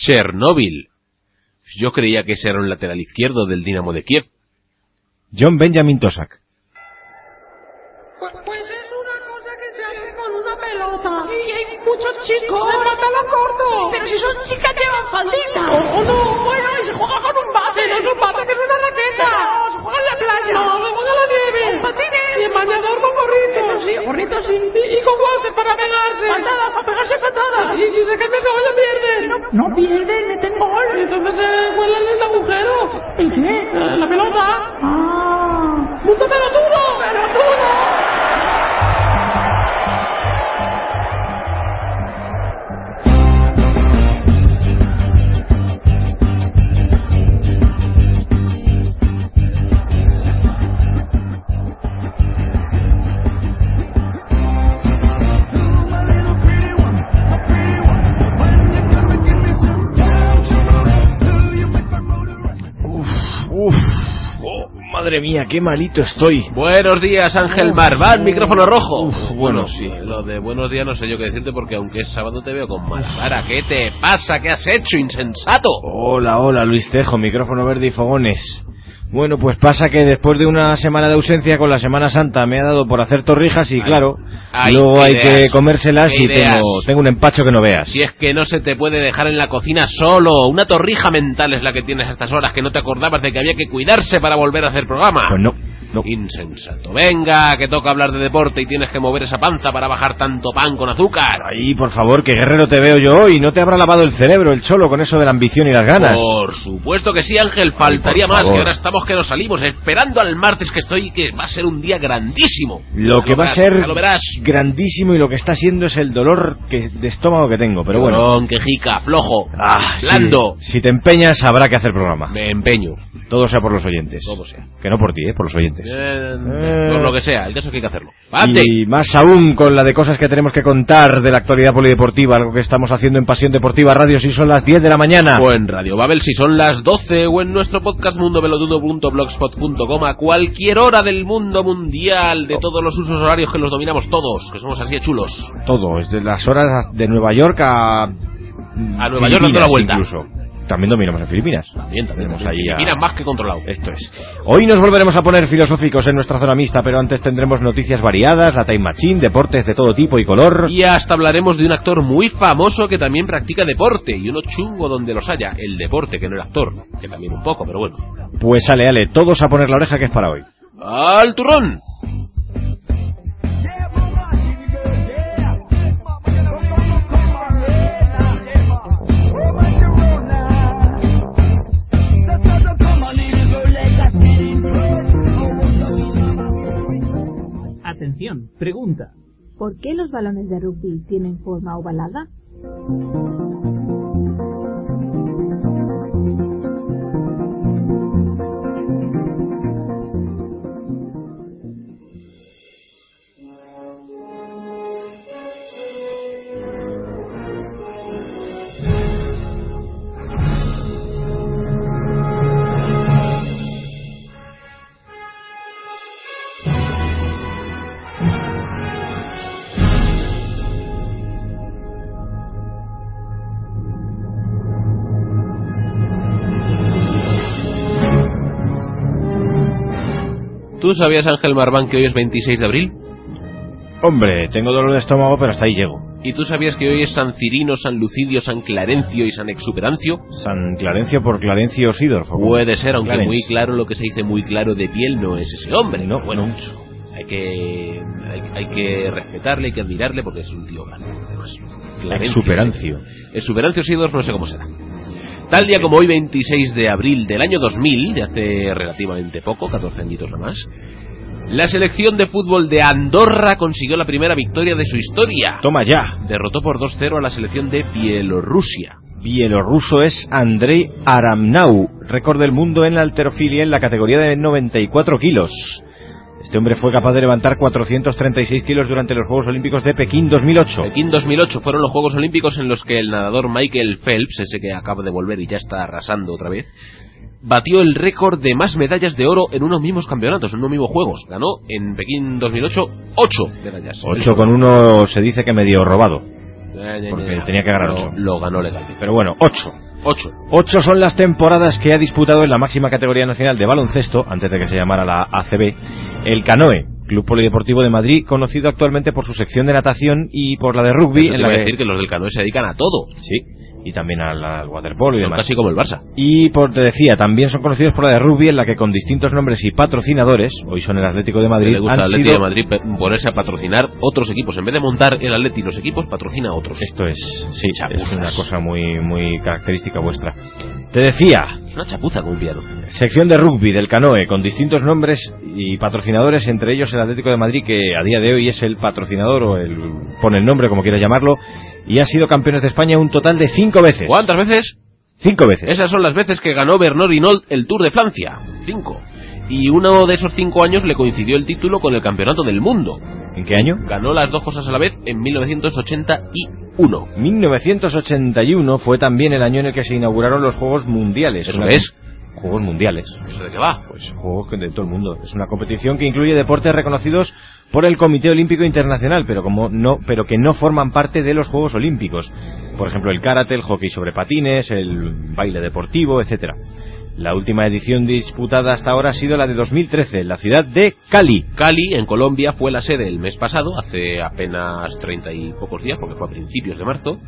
Chernóbil. Yo creía que ese era un lateral izquierdo del Dinamo de Kiev. John Benjamin Tosak. Pues, pues es una cosa que se hace con una pelota. Sí, hay muchos chicos de pantalón corto. Pero si son chicas llevan faldita. O no, bueno, y se juega con un bate. Pero es un bate que es una raqueta. No, se juega en la playa. No, bañador con gorritos. Sí, gorritos sí. Y, y con guantes para pegarse. Patadas, para pegarse patadas. Y si se queda gol, le pierden. No, no pierden, meten gol. Y entonces se cuelan en el agujero. ¿El qué? Eh, La pelota. Ah. ¡Punto pelotudo! ¡Pelotudo! Madre mía, qué malito estoy. Buenos días, Ángel Marván, micrófono rojo. Uf, bueno, bueno, sí, lo de buenos días no sé yo qué decirte porque aunque es sábado te veo con mala cara. ¿Qué te pasa? ¿Qué has hecho, insensato? Hola, hola, Luis Tejo, micrófono verde y fogones. Bueno, pues pasa que después de una semana de ausencia con la Semana Santa me ha dado por hacer torrijas y Ay. claro, Ay, luego hay ideas, que comérselas y tengo un empacho que no veas. Si es que no se te puede dejar en la cocina solo. Una torrija mental es la que tienes a estas horas, que no te acordabas de que había que cuidarse para volver a hacer programa. Pues no, no. Insensato. Venga, que toca hablar de deporte y tienes que mover esa panza para bajar tanto pan con azúcar. Ahí, por favor, que guerrero te veo yo hoy. No te habrá lavado el cerebro el cholo con eso de la ambición y las ganas. Por supuesto que sí, Ángel. Faltaría más, favor. que ahora estamos que nos salimos, esperando al martes que estoy, que va a ser un día grandísimo. Lo que va a ser lo verás. grandísimo y lo que está siendo es el dolor que, de estómago que tengo. Pero bueno, Llorón, quejica, flojo, Ah, sí. blando. si te empeñas habrá que hacer programa. Me empeño. Todo sea por los oyentes. Todo sea. Que no por ti, ¿eh? por los oyentes. Eh, Eh. Por lo que sea, el caso es que hay que hacerlo. Y más aún con la de cosas que tenemos que contar de la actualidad polideportiva, algo que estamos haciendo en Pasión Deportiva Radio si son las 10 de la mañana. O en Radio Babel si son las 12 o en nuestro podcast mundovelodudo.blogspot.com a cualquier hora del mundo mundial de todos los usos horarios que los dominamos todos, que somos así de chulos. Todo, desde las horas de Nueva York a... A Nueva York dando la vuelta. Incluso. También dominamos en Filipinas. También, también. Tenemos también. ahí a- Filipinas más que controlado. Esto es. Hoy nos volveremos a poner filosóficos en nuestra zona mixta, pero antes tendremos noticias variadas, la Time Machine, deportes de todo tipo y color. Y hasta hablaremos de un actor muy famoso que también practica deporte y uno chungo donde los haya. El deporte, que no el actor, que también un poco, pero bueno. Pues ale, ale, todos a poner la oreja que es para hoy. ¡Al turrón! Pregunta. ¿Por qué los balones de rugby tienen forma ovalada? ¿Tú sabías, Ángel Marván, que hoy es 26 de abril? Hombre, tengo dolor de estómago, pero hasta ahí llego. ¿Y tú sabías que hoy es San Cirino, San Lucidio, San Clarencio y San Exuperancio? San Clarencio por Clarencio Sidorf. ¿o cómo? Puede ser, aunque Clarence. muy claro lo que se dice muy claro de piel no es ese hombre. No, bueno, no. hay que hay, hay que respetarle, hay que admirarle porque es un tío grande. además. Clarencio, Exuperancio. Exuperancio Sidorf no sé cómo será. Tal día como hoy, 26 de abril del año 2000, de hace relativamente poco, 14 añitos nomás, la selección de fútbol de Andorra consiguió la primera victoria de su historia. Toma ya. Derrotó por 2-0 a la selección de Bielorrusia. Bielorruso es Andrei Aramnau, récord del mundo en la alterofilia en la categoría de 94 kilos. Este hombre fue capaz de levantar 436 kilos durante los Juegos Olímpicos de Pekín 2008. Pekín 2008 fueron los Juegos Olímpicos en los que el nadador Michael Phelps, ese que acaba de volver y ya está arrasando otra vez, batió el récord de más medallas de oro en unos mismos campeonatos, en unos mismos Juegos. Ganó en Pekín 2008 ocho medallas. 8 con uno se dice que medio robado. Porque tenía que ganar Lo- ocho. Lo ganó legalmente. Pero bueno, 8. Ocho. Ocho son las temporadas que ha disputado en la máxima categoría nacional de baloncesto, antes de que se llamara la ACB, el Canoe, Club Polideportivo de Madrid, conocido actualmente por su sección de natación y por la de rugby. Eso te en la a que- decir que los del Canoe se dedican a todo. Sí, y también al, al waterpolo y demás. casi como el Barça. Y por te decía, también son conocidos por la de rugby, en la que con distintos nombres y patrocinadores, hoy son el Atlético de Madrid, le gusta han Atlético sido- de Madrid ponerse a patrocinar otros equipos. En vez de montar el Atleti y los equipos, patrocina a otros. Esto es, sí, es una cosa muy, muy característica vuestra. Te decía, Es una chapuza con un piano. sección de rugby del Canoe, con distintos nombres y patrocinadores, entre ellos el Atlético de Madrid, que a día de hoy es el patrocinador, o el, pone el nombre como quieras llamarlo, y ha sido campeones de España un total de cinco veces. ¿Cuántas veces? Cinco veces. Esas son las veces que ganó Bernard Hinault el Tour de Francia. Cinco. Y uno de esos cinco años le coincidió el título con el Campeonato del Mundo. ¿En qué año? Ganó las dos cosas a la vez en 1981. 1981 fue también el año en el que se inauguraron los Juegos Mundiales. ¿Eso es? Juegos Mundiales. ¿Eso de qué va? Pues juegos de todo el mundo. Es una competición que incluye deportes reconocidos por el Comité Olímpico Internacional, pero como no, pero que no forman parte de los Juegos Olímpicos. Por ejemplo, el karate, el hockey sobre patines, el baile deportivo, etcétera. La última edición disputada hasta ahora ha sido la de 2013 en la ciudad de Cali. Cali, en Colombia, fue la sede el mes pasado, hace apenas treinta y pocos días, porque fue a principios de marzo,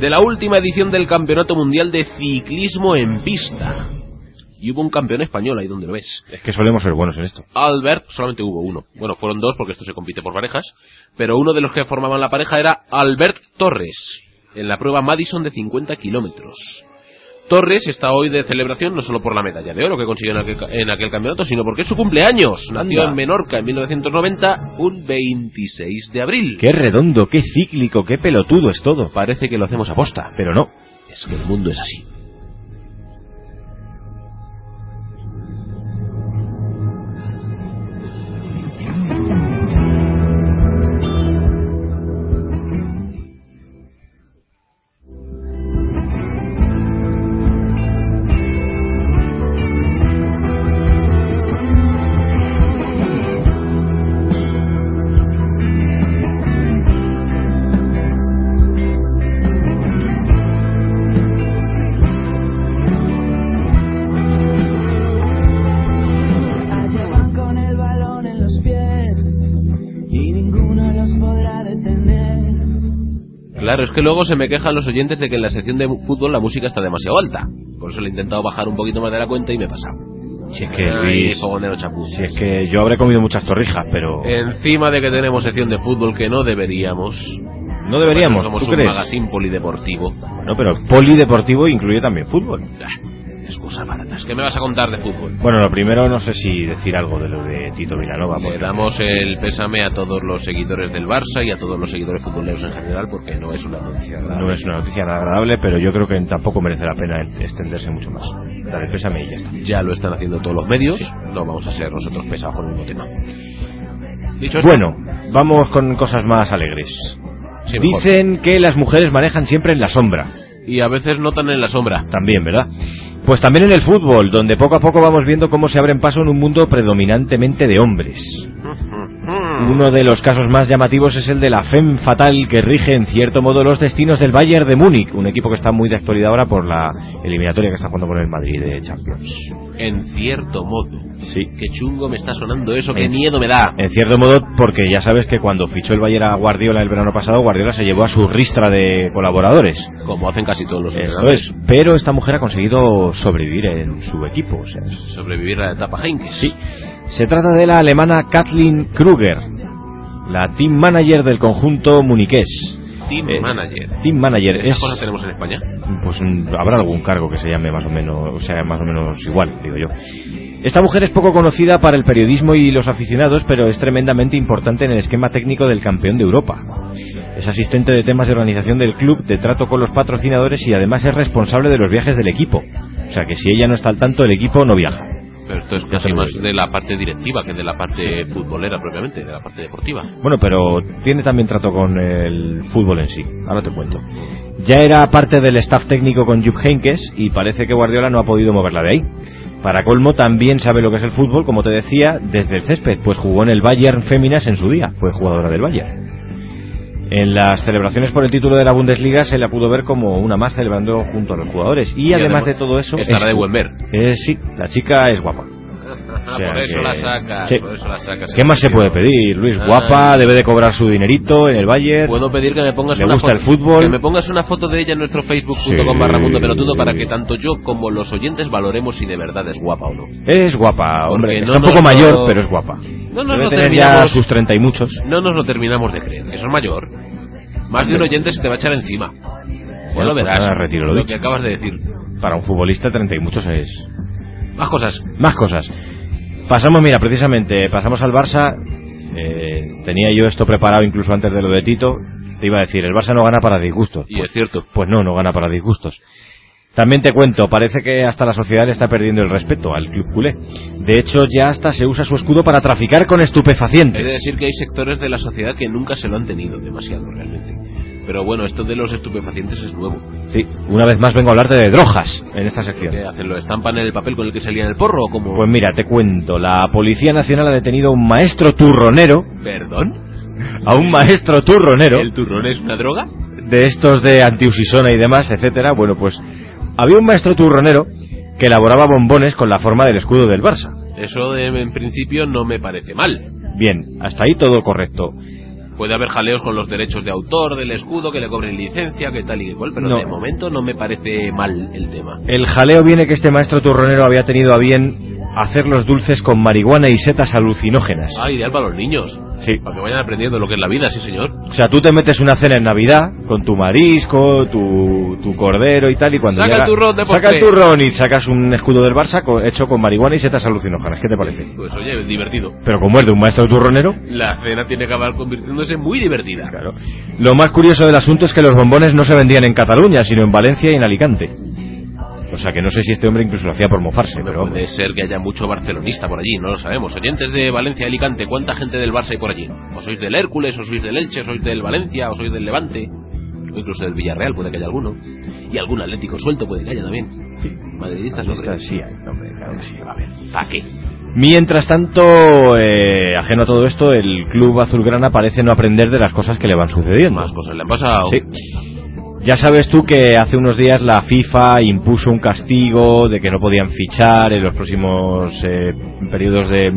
de la última edición del Campeonato Mundial de Ciclismo en Pista. Y hubo un campeón español ahí donde lo ves. Es que solemos ser buenos en esto. Albert, solamente hubo uno. Bueno, fueron dos porque esto se compite por parejas, pero uno de los que formaban la pareja era Albert Torres, en la prueba Madison de 50 kilómetros. Torres está hoy de celebración no solo por la medalla de oro que consiguió en aquel, ca- en aquel campeonato, sino porque es su cumpleaños. Nació Anda. en Menorca en 1990, un 26 de abril. Qué redondo, qué cíclico, qué pelotudo es todo. Parece que lo hacemos a posta, Pero no. es que el mundo es así. Claro, es que luego se me quejan los oyentes de que en la sección de fútbol la música está demasiado alta. Por eso le he intentado bajar un poquito más de la cuenta y me he pasado. Si es que Ay, Luis, fogonero si es que yo habré comido muchas torrijas, pero Encima de que tenemos sección de fútbol que no deberíamos. no deberíamos, Somos ¿tú un crees? magazine polideportivo. Bueno, pero polideportivo incluye también fútbol. Excusas baratas. ¿Qué me vas a contar de fútbol? Bueno, lo primero no sé si decir algo de lo de Tito Villanova. Le damos el pésame a todos los seguidores del Barça y a todos los seguidores futboleros en general porque no es una noticia agradable. No es una noticia nada agradable, pero yo creo que tampoco merece la pena extenderse mucho más. Dale, pésame y ya está. Ya lo están haciendo todos los medios. No vamos a ser nosotros pesados con el mismo tema. Dicho esto, Bueno, vamos con cosas más alegres. sí. Dicen que las mujeres manejan siempre en la sombra. Y a veces notan en la sombra. También, ¿verdad? Pues también en el fútbol, donde poco a poco vamos viendo cómo se abren paso en un mundo predominantemente de hombres. Uno de los casos más llamativos es el de la FEM fatal que rige en cierto modo los destinos del Bayern de Múnich, un equipo que está muy de actualidad ahora por la eliminatoria que está jugando con el Madrid de Champions. En cierto modo. Sí. Qué chungo me está sonando eso, qué En- miedo me da. En cierto modo, porque ya sabes que cuando fichó el Bayern a Guardiola el verano pasado, Guardiola se llevó a su ristra de colaboradores. Como hacen casi todos los Eso entrenadores. es. Pero esta mujer ha conseguido sobrevivir en su equipo. O sea, Sobrevivir a la etapa Heinkes. Sí. Se trata de la alemana Kathleen Kruger, la team manager del conjunto muniqués. Team Eh, manager. Team manager ¿Esas es cosas tenemos en España? pues mm, habrá algún cargo que se llame más o menos, o sea, más o menos igual, digo yo. Esta mujer es poco conocida para el periodismo y los aficionados, pero es tremendamente importante en el esquema técnico del campeón de Europa. Es asistente de temas de organización del club, de trato con los patrocinadores y además es responsable de los viajes del equipo. O sea que si ella no está al tanto, el equipo no viaja. Pero esto es casi más de la parte directiva que de la parte futbolera propiamente, de la parte deportiva. Bueno, pero tiene también trato con el fútbol en sí. Ahora te cuento. Ya era parte del staff técnico con Jupp Heynckes y parece que Guardiola no ha podido moverla de ahí. Para colmo también sabe lo que es el fútbol, como te decía, desde el césped, pues jugó en el Bayern Féminas en su día, fue jugadora del Bayern. En las celebraciones por el título de la Bundesliga se la pudo ver como una más celebrando junto a los jugadores. Y, además, de todo eso... Estará de buen ver. eh, sí, la chica es guapa. Ah, O sea por eso que- la sacas, sí. por eso la sacas. ¿Qué más se puede pedir? Luis, Ah. guapa, debe de cobrar su dinerito en el Bayern. Puedo pedir que me pongas Le una gusta foto, el fútbol. que me pongas una foto de ella en nuestro facebook.com Sí. barra mundo pelotudo para que tanto yo como los oyentes valoremos si de verdad es guapa o no. Es guapa, hombre. Porque Está no un poco mayor, lo- pero es guapa. No nos Debe lo tener ya terminamos, sus treinta y muchos. no nos lo terminamos de creer. Eso es mayor. Más de un oyente se te va a echar encima. Ya Bueno, lo pues verás. nada, retiro lo lo que acabas de decir. Para un futbolista, treinta y muchos es... Más cosas. Más cosas. Pasamos, mira, precisamente, pasamos al Barça. Eh, tenía yo esto preparado incluso antes de lo de Tito. Te iba a decir, el Barça no gana para disgustos. Y es cierto. Pues no, no gana para disgustos. También te cuento, parece que hasta la sociedad le está perdiendo el respeto al club culé. De hecho, ya hasta se usa su escudo para traficar con estupefacientes. decir que hay sectores de la sociedad que nunca se lo han tenido demasiado realmente. Pero bueno, esto de los estupefacientes es nuevo. Sí, una vez más vengo a hablarte de drogas en esta sección. ¿Qué hacen? ¿Lo estampan en el papel con el que salía en el porro o como...? Pues mira, te cuento, la Policía Nacional ha detenido a un maestro turronero, ¿Perdón? a un maestro turronero, ¿El turrón es una droga? de estos de antiusisona y demás, etcétera. Bueno, pues había un maestro turronero que elaboraba bombones con la forma del escudo del Barça. Eso de- en principio no me parece mal. Bien, hasta ahí todo correcto. Puede haber jaleos con los derechos de autor del escudo, que le cobren licencia, que tal y que cual, pero No. de momento no me parece mal el tema. El jaleo viene que este maestro turronero había tenido a bien hacer los dulces con marihuana y setas alucinógenas. Ah, ideal para los niños. Sí. Para que vayan aprendiendo lo que es la vida, sí señor. O sea, tú te metes una cena en Navidad con tu marisco, tu, tu cordero y tal, y cuando Saca llega- el turrón de saca el turrón y sacas un escudo del Barça hecho con marihuana y setas alucinógenas. ¿Qué te parece? Pues oye, divertido. Pero como es de un maestro turronero, La cena tiene que acabar convirtiéndose muy divertida. claro. Lo más curioso del asunto es que los bombones no se vendían en Cataluña, sino en Valencia y en Alicante. O sea que no sé si este hombre incluso lo hacía por mofarse, No pero puede ser que haya mucho barcelonista por allí, no lo sabemos. Oyentes de Valencia y Alicante, ¿cuánta gente del Barça hay por allí? ¿O sois del Hércules, o sois del Elche, o sois del Valencia, o sois del Levante? O incluso del Villarreal, puede que haya alguno. Y algún atlético suelto puede que haya también. Madridistas, no Esta creo. sí hay, hombre, claro que sí, a haber. ¿Para qué? Mientras tanto, eh, ajeno a todo esto, el club azulgrana parece no aprender de las cosas que le van sucediendo. Más cosas le han pasado. Sí. Ya sabes tú que hace unos días la FIFA impuso un castigo de que no podían fichar en los próximos eh, periodos de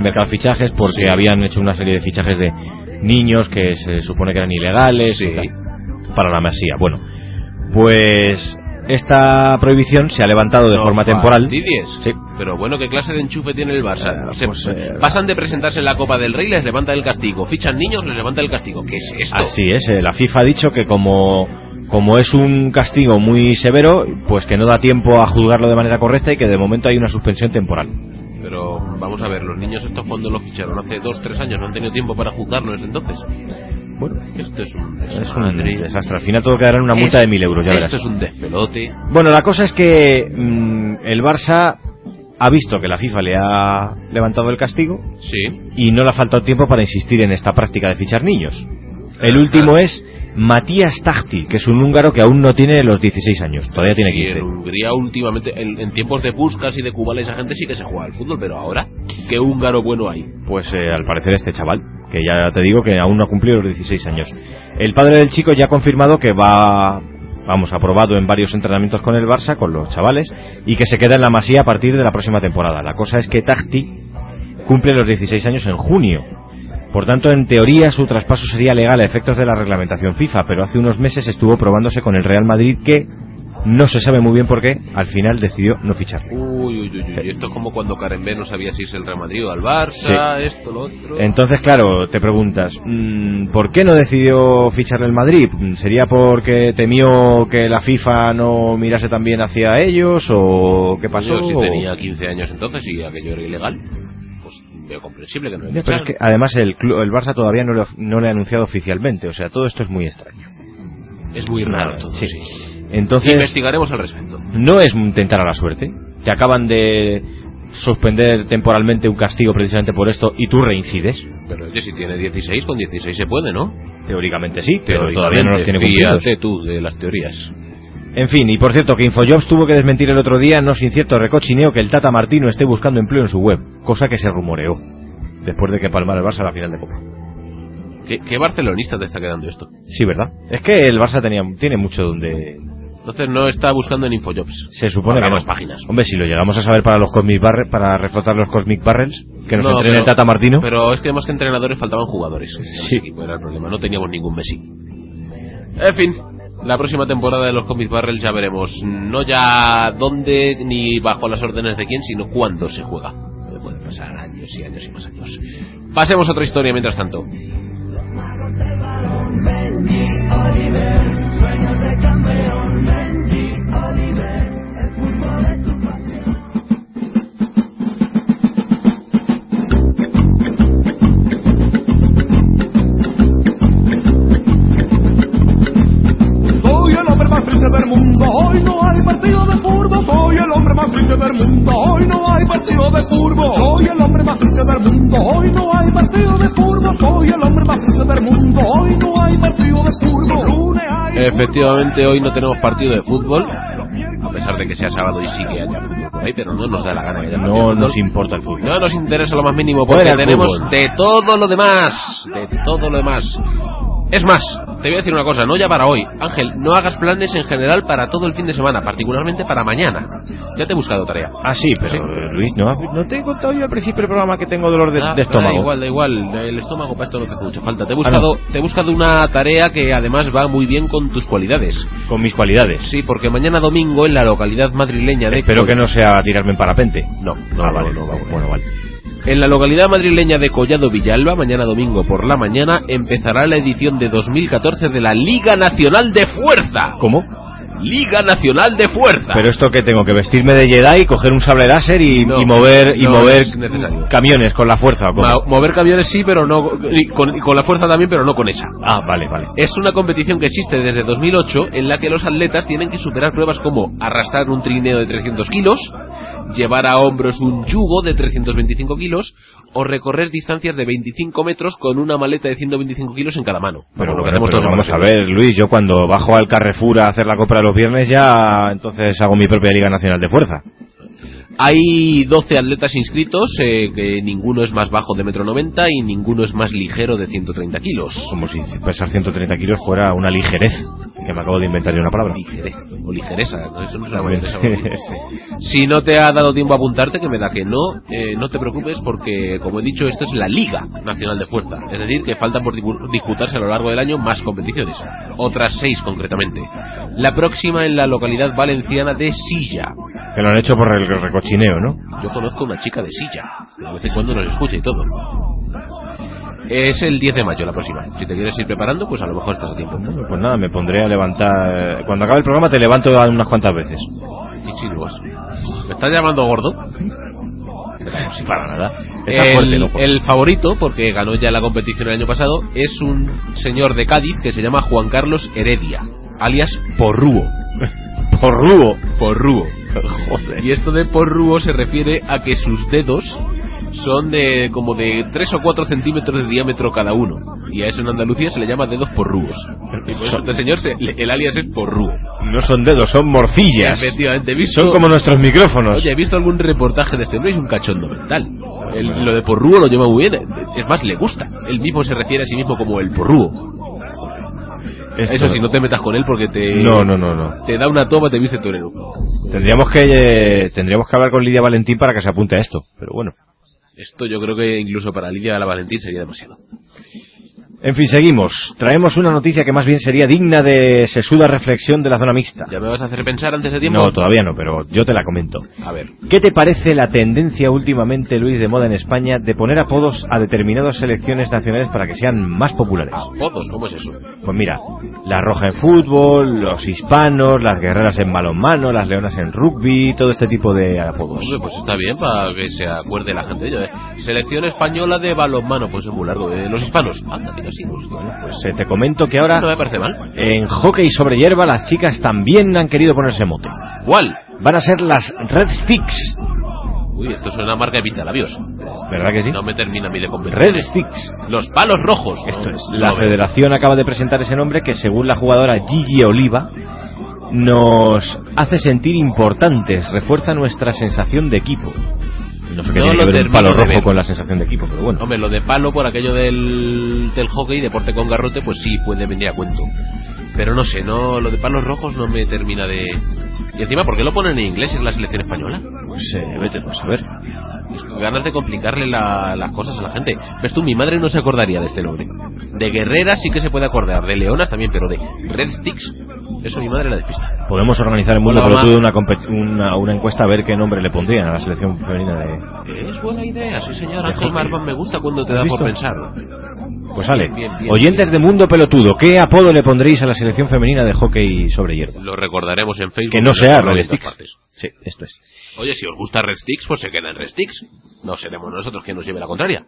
mercado de fichajes porque Sí. habían hecho una serie de fichajes de niños que se supone que eran ilegales Sí. para la Masía. Bueno, pues esta prohibición se ha levantado de No forma temporal. Sí. Pero bueno, ¿qué clase de enchufe tiene el Barça? Eh, Se- pues, eh, pasan de presentarse en la Copa del Rey, les levantan el castigo. Fichan niños, les levanta el castigo. ¿Qué es esto? Así es, eh, la FIFA ha dicho que como, como es un castigo muy severo, pues que no da tiempo a juzgarlo de manera correcta y que de momento hay una suspensión temporal. Pero vamos a ver, los niños estos cuando lo ficharon hace dos, tres años, no han tenido tiempo para juzgarlo desde entonces. Bueno, Esto es un es un desmadre. desastre. Al final todo quedará en una multa de mil euros, ya Esto verás. es un despelote. Bueno, la cosa es que mm, el Barça ha visto que la FIFA le ha levantado el castigo Sí. y no le ha faltado tiempo para insistir en esta práctica de fichar niños. El último es Matías Tachti, que es un húngaro que aún no tiene los 16 años, todavía tiene Y 15. en Hungría últimamente, en, en tiempos de Puskas y de Kubala, esa gente sí que se juega al fútbol, pero ahora, ¿qué húngaro bueno hay? Pues eh, al parecer este chaval, que ya te digo que aún no ha cumplido los 16 años. El padre del chico ya ha confirmado que va, vamos, aprobado en varios entrenamientos con el Barça, con los chavales, y que se queda en la Masía a partir de la próxima temporada. La cosa es que Tachti cumple los 16 años en junio. Por tanto, en teoría, su traspaso sería legal a efectos de la reglamentación FIFA, pero hace unos meses estuvo probándose con el Real Madrid que no se sabe muy bien por qué, al final decidió no ficharle. Uy, uy, uy, uy. Esto es como cuando Karen B no sabía si es el Real Madrid o al Barça, esto, lo otro. Entonces, claro, te preguntas, mm, ¿por qué no decidió ficharle el Madrid? ¿Sería porque temió que la FIFA no mirase también hacia ellos o qué pasó? Yo, si O- tenía 15 años entonces y aquello era ilegal, comprensible que no Ya, pero es que además el, clu- el Barça todavía no le, no le ha anunciado oficialmente, o sea, todo esto es muy extraño. Es muy raro todo, Sí. sí. Entonces, Investigaremos al respecto. no es tentar a la suerte. Te acaban de suspender temporalmente un castigo precisamente por esto y tú reincides. Pero oye, si tiene 16, con 16 se puede, ¿no? Teóricamente sí, pero todavía no los tiene cumplidos. Fíjate tú de las teorías. En fin, y por cierto, que Infojobs tuvo que desmentir el otro día, no sin cierto recochineo, que el Tata Martino esté buscando empleo en su web, cosa que se rumoreó, después de que palmara el Barça a la final de Copa. ¿Qué, qué barcelonista te está quedando esto? Sí, ¿verdad? Es que el Barça tenía, tiene mucho donde... Entonces no está buscando en Infojobs. Se supone que no. páginas. Hombre, si lo llegamos a saber para los Cosmic Barrels, para reflotar los Cosmic Barrels, que nos No, entrene pero- el Tata Martino. Pero es que más que entrenadores faltaban jugadores. Sí. Era el problema, no teníamos ningún Messi. En fin, la próxima temporada de los Comics Barrels ya veremos. No ya dónde ni bajo las órdenes de quién, sino cuándo se juega. Pueden pasar años y años y más años. Pasemos a otra historia mientras tanto. Soy triste del mundo, hoy no hay partido de fútbol. Soy el hombre más triste del mundo, hoy no hay partido de fútbol. Soy el hombre más triste del mundo, hoy no hay partido de fútbol. Soy el hombre más triste del mundo, hoy no hay partido de fútbol. Lunes hay Efectivamente, hoy no tenemos partido de fútbol. A pesar de que sea sábado y sí que haya fútbol por ahí, pero no nos da la gana de No nos importa el fútbol. No nos interesa lo más mínimo porque tenemos fútbol. de todo lo demás. De todo lo demás. Es más, te voy a decir una cosa, no ya para hoy. Ángel, no hagas planes en general para todo el fin de semana, particularmente para mañana. Ya te he buscado tarea. Ah, sí, pero eh, Luis, ¿no, no te he contado yo al principio del programa que tengo dolor de, Ah, de estómago? Da igual, da igual. El estómago para esto no te hace mucha falta. Te he Ah, buscado, te he buscado una tarea que además va muy bien con tus cualidades. Con mis cualidades. Sí, porque mañana domingo en la localidad madrileña de Espero que no sea tirarme en parapente. No, no, ah, no, vale, no, bueno, vale. En la localidad madrileña de Collado Villalba, mañana domingo por la mañana, empezará la edición de 2014 de la Liga Nacional de Fuerza. ¿Cómo? Liga Nacional de Fuerza. Pero esto que tengo que vestirme de Jedi, coger un sable láser y, No, y mover y no mover camiones con la fuerza. ¿o cómo? Ma- mover camiones sí, pero no y con, y con la fuerza también, pero no con esa. Ah, vale, vale. Es una competición que existe desde 2008 en la que los atletas tienen que superar pruebas como arrastrar un trineo de 300 kilos, llevar a hombros un yugo de 325 kilos o recorrer distancias de 25 metros con una maleta de 125 kilos en cada mano. Pero, bueno, hacemos pero todos vamos a ver, Luis, yo cuando bajo al Carrefour a hacer la compra los viernes ya entonces hago mi propia Liga Nacional de Fuerza. Hay 12 atletas inscritos, eh, que ninguno es más bajo de metro 90 y ninguno es más ligero de 130 kilos. Como si pesar 130 kilos fuera una ligerez. Que me acabo de inventar yo una palabra. Ligerez, o ligereza, ¿no? eso no es una ligereza, Si no te ha dado tiempo a apuntarte, que me da que no, eh, no te preocupes porque, como he dicho, esto es la Liga Nacional de Fuerza. Es decir, que faltan por dispu- disputarse a lo largo del año más competiciones. Otras seis concretamente. La próxima en la localidad valenciana de Silla. Que lo han hecho por el ¿no? Yo conozco una chica de Silla. De vez en cuando nos escucha y todo. Es el 10 de mayo la próxima. Si te quieres ir preparando, pues a lo mejor estás a tiempo. Pues nada, me pondré a levantar... Cuando acabe el programa te levanto unas cuantas veces. ¿Me estás llamando gordo? Para nada. Fuerte, el favorito, porque ganó ya la competición el año pasado, es un señor de Cádiz que se llama Juan Carlos Heredia, alias Porrúo. Porrúo. Porrúo. Joder. Y esto de porrúo se refiere a que sus dedos son de como de 3 o 4 centímetros de diámetro cada uno. Y a eso en Andalucía se le llama dedos porrúos. Y por eso este señor, se- el alias es Porrúo. No son dedos, son morcillas. Efectivamente, visto... Son como nuestros micrófonos. Oye, he visto algún reportaje de este hombre es un cachondo mental. El- lo de porrúo lo lleva muy bien. Es más, le gusta. Él mismo se refiere a sí mismo como el porrúo. Eso sí, no te metas con él porque te... No, no, no, no. Te da una toma, te viste torero. Tendríamos que eh, tendríamos que hablar con Lidia Valentín para que se apunte a esto. Pero bueno. Esto yo creo que incluso para Lidia la Valentín sería demasiado. En fin, seguimos. Traemos una noticia que más bien sería digna de sesuda reflexión de la zona mixta. ¿Ya me vas a hacer pensar antes de tiempo? No, todavía no, pero yo te la comento. A ver. ¿Qué te parece la tendencia últimamente, Luis, de moda en España de poner apodos a determinadas selecciones nacionales para que sean más populares? Apodos, ¿cómo es eso? Pues mira, la roja en fútbol, los hispanos, las guerreras en balonmano, las leonas en rugby, todo este tipo de apodos. Hombre, pues está bien para que se acuerde la gente de ello. ¿eh? Selección española de balonmano, pues es muy largo. ¿eh? Los hispanos, anda, pues, eh, te comento que ahora no me parece mal. en hockey sobre hierba las chicas también han querido ponerse mote. ¿Cuál? Van a ser las Red Sticks, Uy, esto suena a marca de pintalabios. ¿verdad que sí? No me termina mi de convencer. Red Sticks. Los palos rojos. Esto No, es. no La veo. federación acaba de presentar ese nombre que según la jugadora Gigi Oliva nos hace sentir importantes, refuerza nuestra sensación de equipo. No sé qué No tiene lo que ver un termino palo rojo ver. con la sensación de equipo, pero bueno. Hombre, lo de palo por aquello del, del hockey, deporte con garrote, pues sí, puede venir a cuento. Pero no sé, no lo de palos rojos no me termina de... Y encima, ¿por qué lo ponen en inglés en la selección española? Pues eh, vete tú a que ganas de complicarle la- las cosas a la gente. Ves tú, mi madre no se acordaría de este nombre. De Guerrera sí que se puede acordar, de Leonas también, pero de Red Sticks, eso mi madre la despista. Podemos organizar en Mundo. Pelotudo una, una, una encuesta a ver qué nombre le pondrían a la selección femenina de... Es buena idea, sí señor. Ángel hockey. Marvan me gusta cuando te ¿Has da por visto? pensar. Pues sale. Oyentes bien. de Mundo Pelotudo, ¿qué apodo le pondréis a la selección femenina de hockey sobre hierba? Lo recordaremos en Facebook. Que no sea Red Sticks. partes. Sí, esto es. Oye, si os gusta Red Sticks, pues se queda en Red Sticks. No seremos nosotros quien nos lleve la contraria.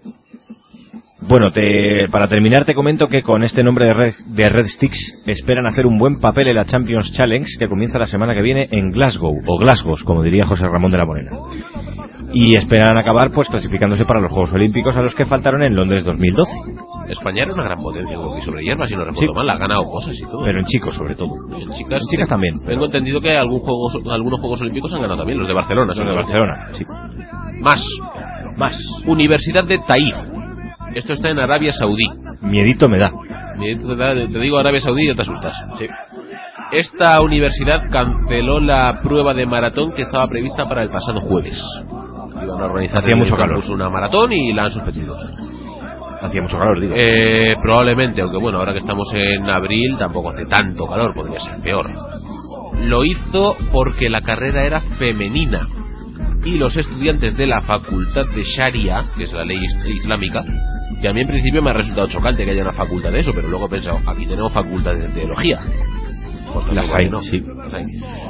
Bueno, te, para terminar te comento que con este nombre de Red, de Red Sticks esperan hacer un buen papel en la Champions Challenge que comienza la semana que viene en Glasgow, o Glasgow, como diría José Ramón de la Morena. Y esperan acabar pues clasificándose para los Juegos Olímpicos a los que faltaron en Londres 2012. España era una gran potencia en hockey sobre hierba, si no recuerdo Sí. mal, ha ganado cosas y todo. Pero en chicos sobre todo. en chicas, en chicas también, Tengo pero- entendido que algún juegos, algunos Juegos Olímpicos han ganado también, los de Barcelona. Los de. Barcelona, sí. Más. Más. Universidad de Taif. Esto está en Arabia Saudí. Miedito me da. Te te digo Arabia Saudí y ya te asustas. Esta universidad canceló la prueba de maratón que estaba prevista para el pasado jueves. Iban a organizar Hacía mucho calor. una maratón y la han suspendido. Hacía mucho calor, digo. Eh, probablemente, aunque bueno, ahora que estamos en abril tampoco hace tanto calor, podría ser peor. Lo hizo porque la carrera era femenina y los estudiantes de la facultad de Sharia, que es la ley is- islámica, que a mí en principio me ha resultado chocante que haya una facultad de eso, pero luego he pensado, aquí tenemos facultades de teología. Tanto, Las ¿por qué hay, no? sí. Las hay.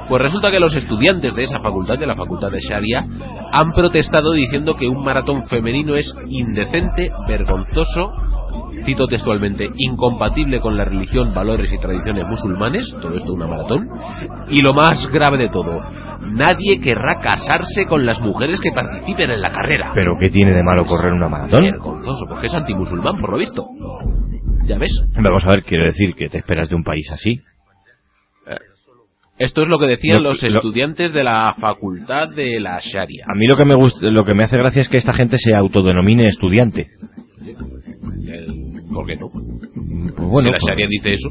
Pues resulta que los estudiantes de esa facultad, de la facultad de Sharia, han protestado diciendo que un maratón femenino es indecente, vergonzoso, cito textualmente, incompatible con la religión, valores y tradiciones musulmanes, todo esto una maratón, y lo más grave de todo, nadie querrá casarse con las mujeres que participen en la carrera. ¿Pero qué tiene de malo correr una maratón? Vergonzoso, porque es antimusulmán, por lo visto. Ya ves. Vamos a ver, quiero decir que te esperas de un país así. Esto es lo que decían Lo- los lo- estudiantes de la facultad de la Sharia. A mí lo que me gusta, lo que me hace gracia es que esta gente se autodenomine estudiante. ¿Por qué no? Pues bueno, si la pues- Sharia dice eso.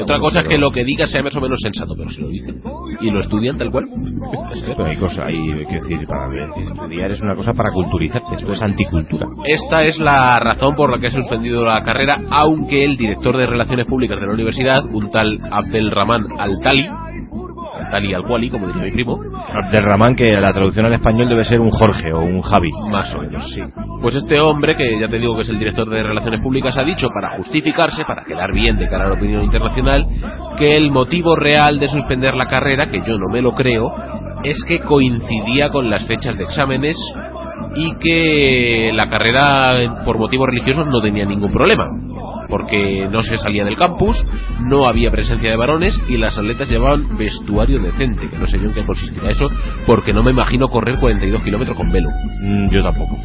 Otra cosa es que lo que diga sea más o menos sensato, pero si lo dice y lo estudian tal cual. Pero hay cosas, hay, quiero decir, para estudiar es una cosa para culturizarte, esto es anticultura. Esta es la razón por la que ha suspendido la carrera, aunque el director de Relaciones Públicas de la universidad, un tal Abdelrahman Al-Tali, Al-Tali Al-Kuali, como diría mi primo, que la traducción al español debe ser un Jorge o un Javi. más o menos, sí. Pues este hombre, que ya te digo que es el director de Relaciones Públicas, ha dicho, para justificarse, para quedar bien de cara a la opinión internacional, que el motivo real de suspender la carrera, que yo no me lo creo, es que coincidía con las fechas de exámenes y que la carrera por motivos religiosos no tenía ningún problema. Porque no se salía del campus, no había presencia de varones y las atletas llevaban vestuario decente, que no sé yo en qué consistirá eso, porque no me imagino correr 42 kilómetros con velo. Mm, yo tampoco.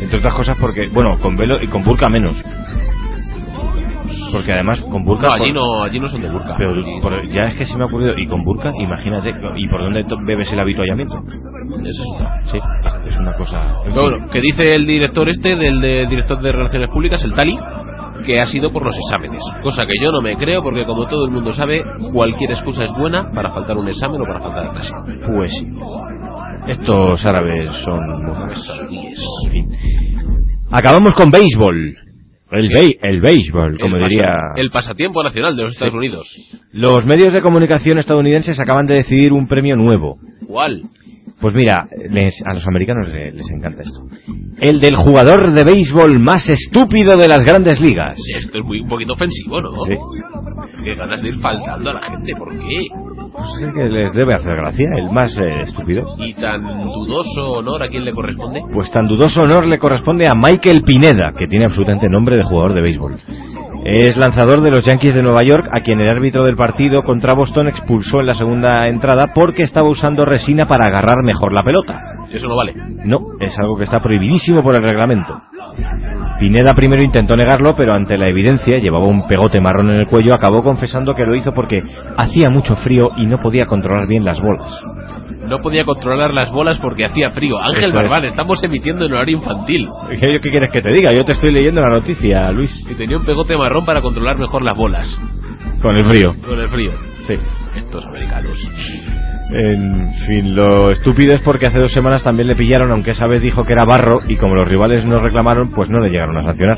Entre otras cosas porque, bueno, con velo y con burka menos. Porque además con burka... No, allí no, allí no son de burka. Pero por- ya es que se me ha ocurrido, y con burka, imagínate, ¿y por dónde bebes el habituallamiento? Eso es otra. Sí, es una cosa... bueno, que dice el director este, del de- director de Relaciones Públicas, el Tali, que ha sido por los exámenes. Cosa que yo no me creo porque como todo el mundo sabe, cualquier excusa es buena para faltar un examen o para faltar a clase. Pues sí. Estos árabes son... En fin. Acabamos con béisbol. El, bei- el béisbol, como el, diría... el pasatiempo nacional de los Estados Unidos. Los medios de comunicación estadounidenses acaban de decidir un premio nuevo. ¿Cuál? Pues mira, les- a los americanos les, les encanta esto. El del jugador de béisbol más estúpido de las grandes ligas. Esto es muy un poquito ofensivo, ¿no? Sí. Qué ganas de ir faltando a la gente, ¿por qué? Pues es el que les debe hacer gracia, el más eh, estúpido. Y tan dudoso honor a quién le corresponde. Pues tan dudoso honor le corresponde a Michael Pineda, que tiene absolutamente nombre de jugador de béisbol. Es lanzador de los Yankees de Nueva York, a quien el árbitro del partido contra Boston expulsó en la segunda entrada porque estaba usando resina para agarrar mejor la pelota. Eso no vale. No, es algo que está prohibidísimo por el reglamento. Pineda primero intentó negarlo, pero ante la evidencia, llevaba un pegote marrón en el cuello, acabó confesando que lo hizo porque hacía mucho frío y no podía controlar bien las bolas. No podía controlar las bolas porque hacía frío. Ángel Esto es. Estamos emitiendo en horario infantil. ¿Qué, qué quieres que te diga? Yo te estoy leyendo la noticia, Luis, Y tenía un pegote marrón para controlar mejor las bolas. con el frío. Con el frío. Sí. Estos americanos. En fin, lo estúpido es porque hace dos semanas también le pillaron, aunque esa vez dijo que era barro y como los rivales no reclamaron, pues no le llegaron a sancionar.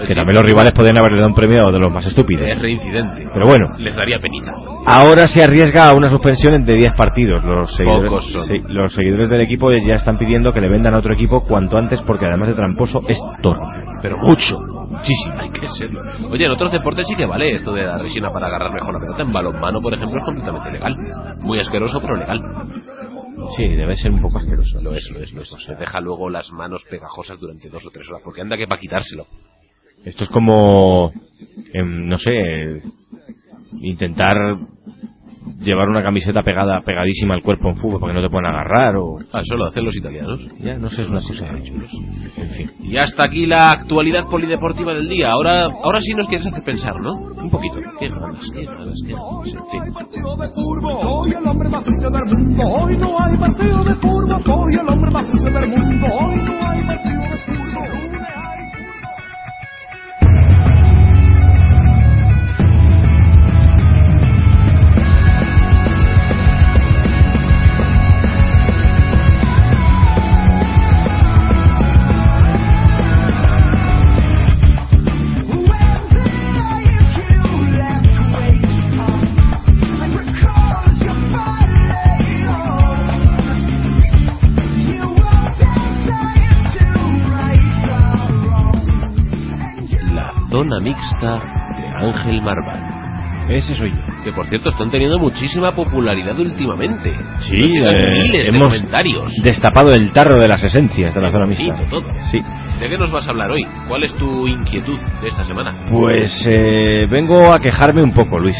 Que Sí. también los rivales podían haberle dado un premio de los más estúpidos. Es reincidente. Pero bueno, Les daría penita. ahora se arriesga a una suspensión de 10 partidos. Los seguidores, sí, los seguidores del equipo ya están pidiendo que le vendan a otro equipo cuanto antes porque además de tramposo es torpe. Pero mucho. Muchísimo. Hay que serlo. Oye, en otros deportes sí que vale esto de la resina para agarrar mejor la pelota. En balonmano, por ejemplo, es completamente legal. Muy asqueroso, pero legal. Sí, debe ser un poco asqueroso. Lo es, lo es, lo es. Se deja luego las manos pegajosas durante dos o tres horas. Porque anda que para quitárselo. Esto es como, em, no sé, intentar llevar una camiseta pegada, pegadísima al cuerpo en fútbol para que no te puedan agarrar o... Ah, eso lo hacen los italianos. Ya, no sé, es una cosa chulos. En fin. Y hasta aquí la actualidad polideportiva del día. Ahora, ahora sí nos quieres hacer pensar, ¿no? Un poquito. Qué ganas, qué ganas, qué ganas. En fin. de. Soy el hombre más triste del mundo. Hoy no hay partido de fútbol. Soy el hombre más triste del mundo. Hoy no hay partido de fútbol. Zona mixta de Ángel Marván. Ese soy yo. Que por cierto están teniendo muchísima popularidad últimamente. Sí, eh, miles de comentarios. destapado el tarro de las esencias de la zona mixta. Sí, todo. Sí. ¿De qué nos vas a hablar hoy? ¿Cuál es tu inquietud de esta semana? Pues eh, vengo a quejarme un poco, Luis.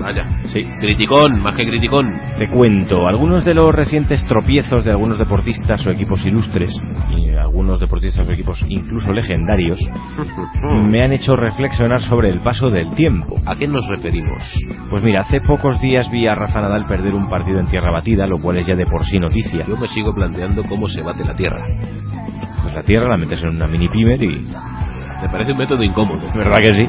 Vaya. Sí. Criticón, más que criticón. Te cuento, algunos de los recientes tropiezos de algunos deportistas o equipos ilustres, y algunos deportistas o equipos incluso legendarios, me han hecho reflexionar sobre el paso del tiempo. ¿A qué nos referimos? Pues mira, hace pocos días vi a Rafa Nadal perder un partido en tierra batida, lo cual es ya de por sí noticia. Yo me sigo planteando cómo se bate la tierra. Pues la tierra la metes en una mini pimer y... Me parece un método incómodo. ¿Verdad que sí?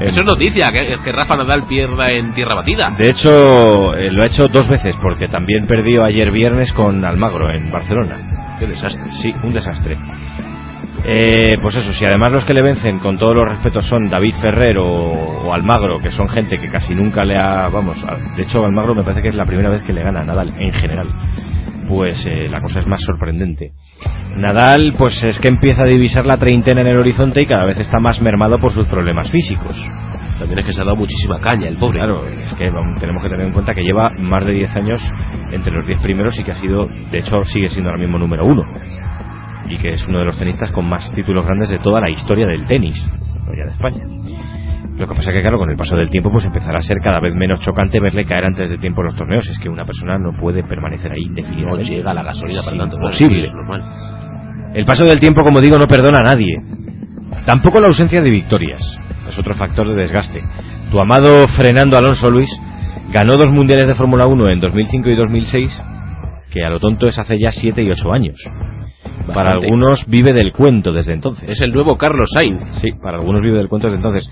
Eso es noticia, que, que Rafa Nadal pierda en tierra batida. De hecho, eh, lo ha hecho dos veces, porque también perdió ayer viernes con Almagro en Barcelona. Qué desastre. Sí, un desastre. Eh, pues eso, si además los que le vencen con todos los respetos son David Ferrer o, o Almagro, que son gente que casi nunca le ha... Vamos, de hecho Almagro me parece que es la primera vez que le gana a Nadal en general. Pues eh, la cosa es más sorprendente. Nadal, pues es que empieza a divisar la treintena en el horizonte y cada vez está más mermado por sus problemas físicos. También es que se ha dado muchísima caña el pobre. Claro, es que vamos, tenemos que tener en cuenta que lleva más de 10 años entre los 10 primeros y que ha sido, de hecho, sigue siendo ahora mismo número uno. Y que es uno de los tenistas con más títulos grandes de toda la historia del tenis, ya de España. Lo que pasa que, claro, con el paso del tiempo, pues empezará a ser cada vez menos chocante verle caer antes de tiempo en los torneos. Es que una persona no puede permanecer ahí No indefinidamente. llega la gasolina para Es tanto. Es normal. El paso del tiempo, como digo, no perdona a nadie. Tampoco la ausencia de victorias. Es otro factor de desgaste. Tu amado Fernando Alonso Luis ganó dos mundiales de Fórmula 1 en 2005 y 2006, que a lo tonto es hace ya 7 y 8 años. Para algunos vive del cuento desde entonces. Es el nuevo Carlos Sainz. Sí, para algunos vive del cuento desde entonces.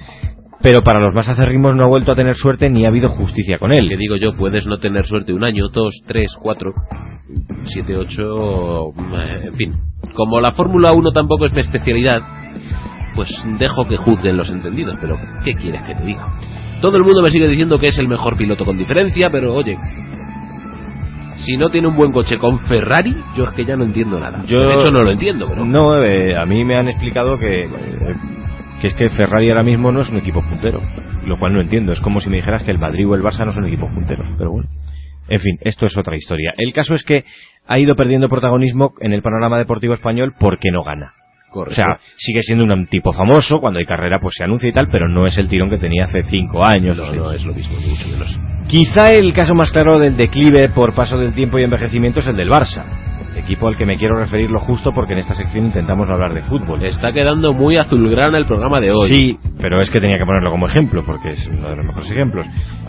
Pero para los más acérrimos no ha vuelto a tener suerte ni ha habido justicia con Que él. digo yo, puedes no tener suerte un año, dos, tres, cuatro, siete, ocho, eh, en fin. Como la Fórmula 1 tampoco es mi especialidad, pues dejo que juzguen los entendidos, pero ¿qué quieres que te diga? Todo el mundo me sigue diciendo que es el mejor piloto con diferencia, pero oye, si no tiene un buen coche con Ferrari, yo es que ya no entiendo nada. Yo- de hecho no lo entiendo, pero No, eh, a mí me han explicado que, eh, que es que Ferrari ahora mismo no es un equipo puntero, lo cual no entiendo. Es como si me dijeras que el Madrid o el Barça no son equipos punteros, pero bueno. En fin, esto es otra historia. El caso es que ha ido perdiendo protagonismo en el panorama deportivo español porque no gana. O sea, sigue siendo un tipo famoso, cuando hay carrera pues se anuncia y tal, pero no es el tirón que tenía hace cinco años. no, no es lo mismo, ni mucho menos. Quizá el caso más claro del declive por paso del tiempo y envejecimiento es el del Barça. Equipo al que me quiero referir lo justo porque en esta sección intentamos hablar de fútbol. Está quedando muy azulgrana el programa de hoy. Sí, pero es que tenía que ponerlo como ejemplo porque es uno de los mejores ejemplos.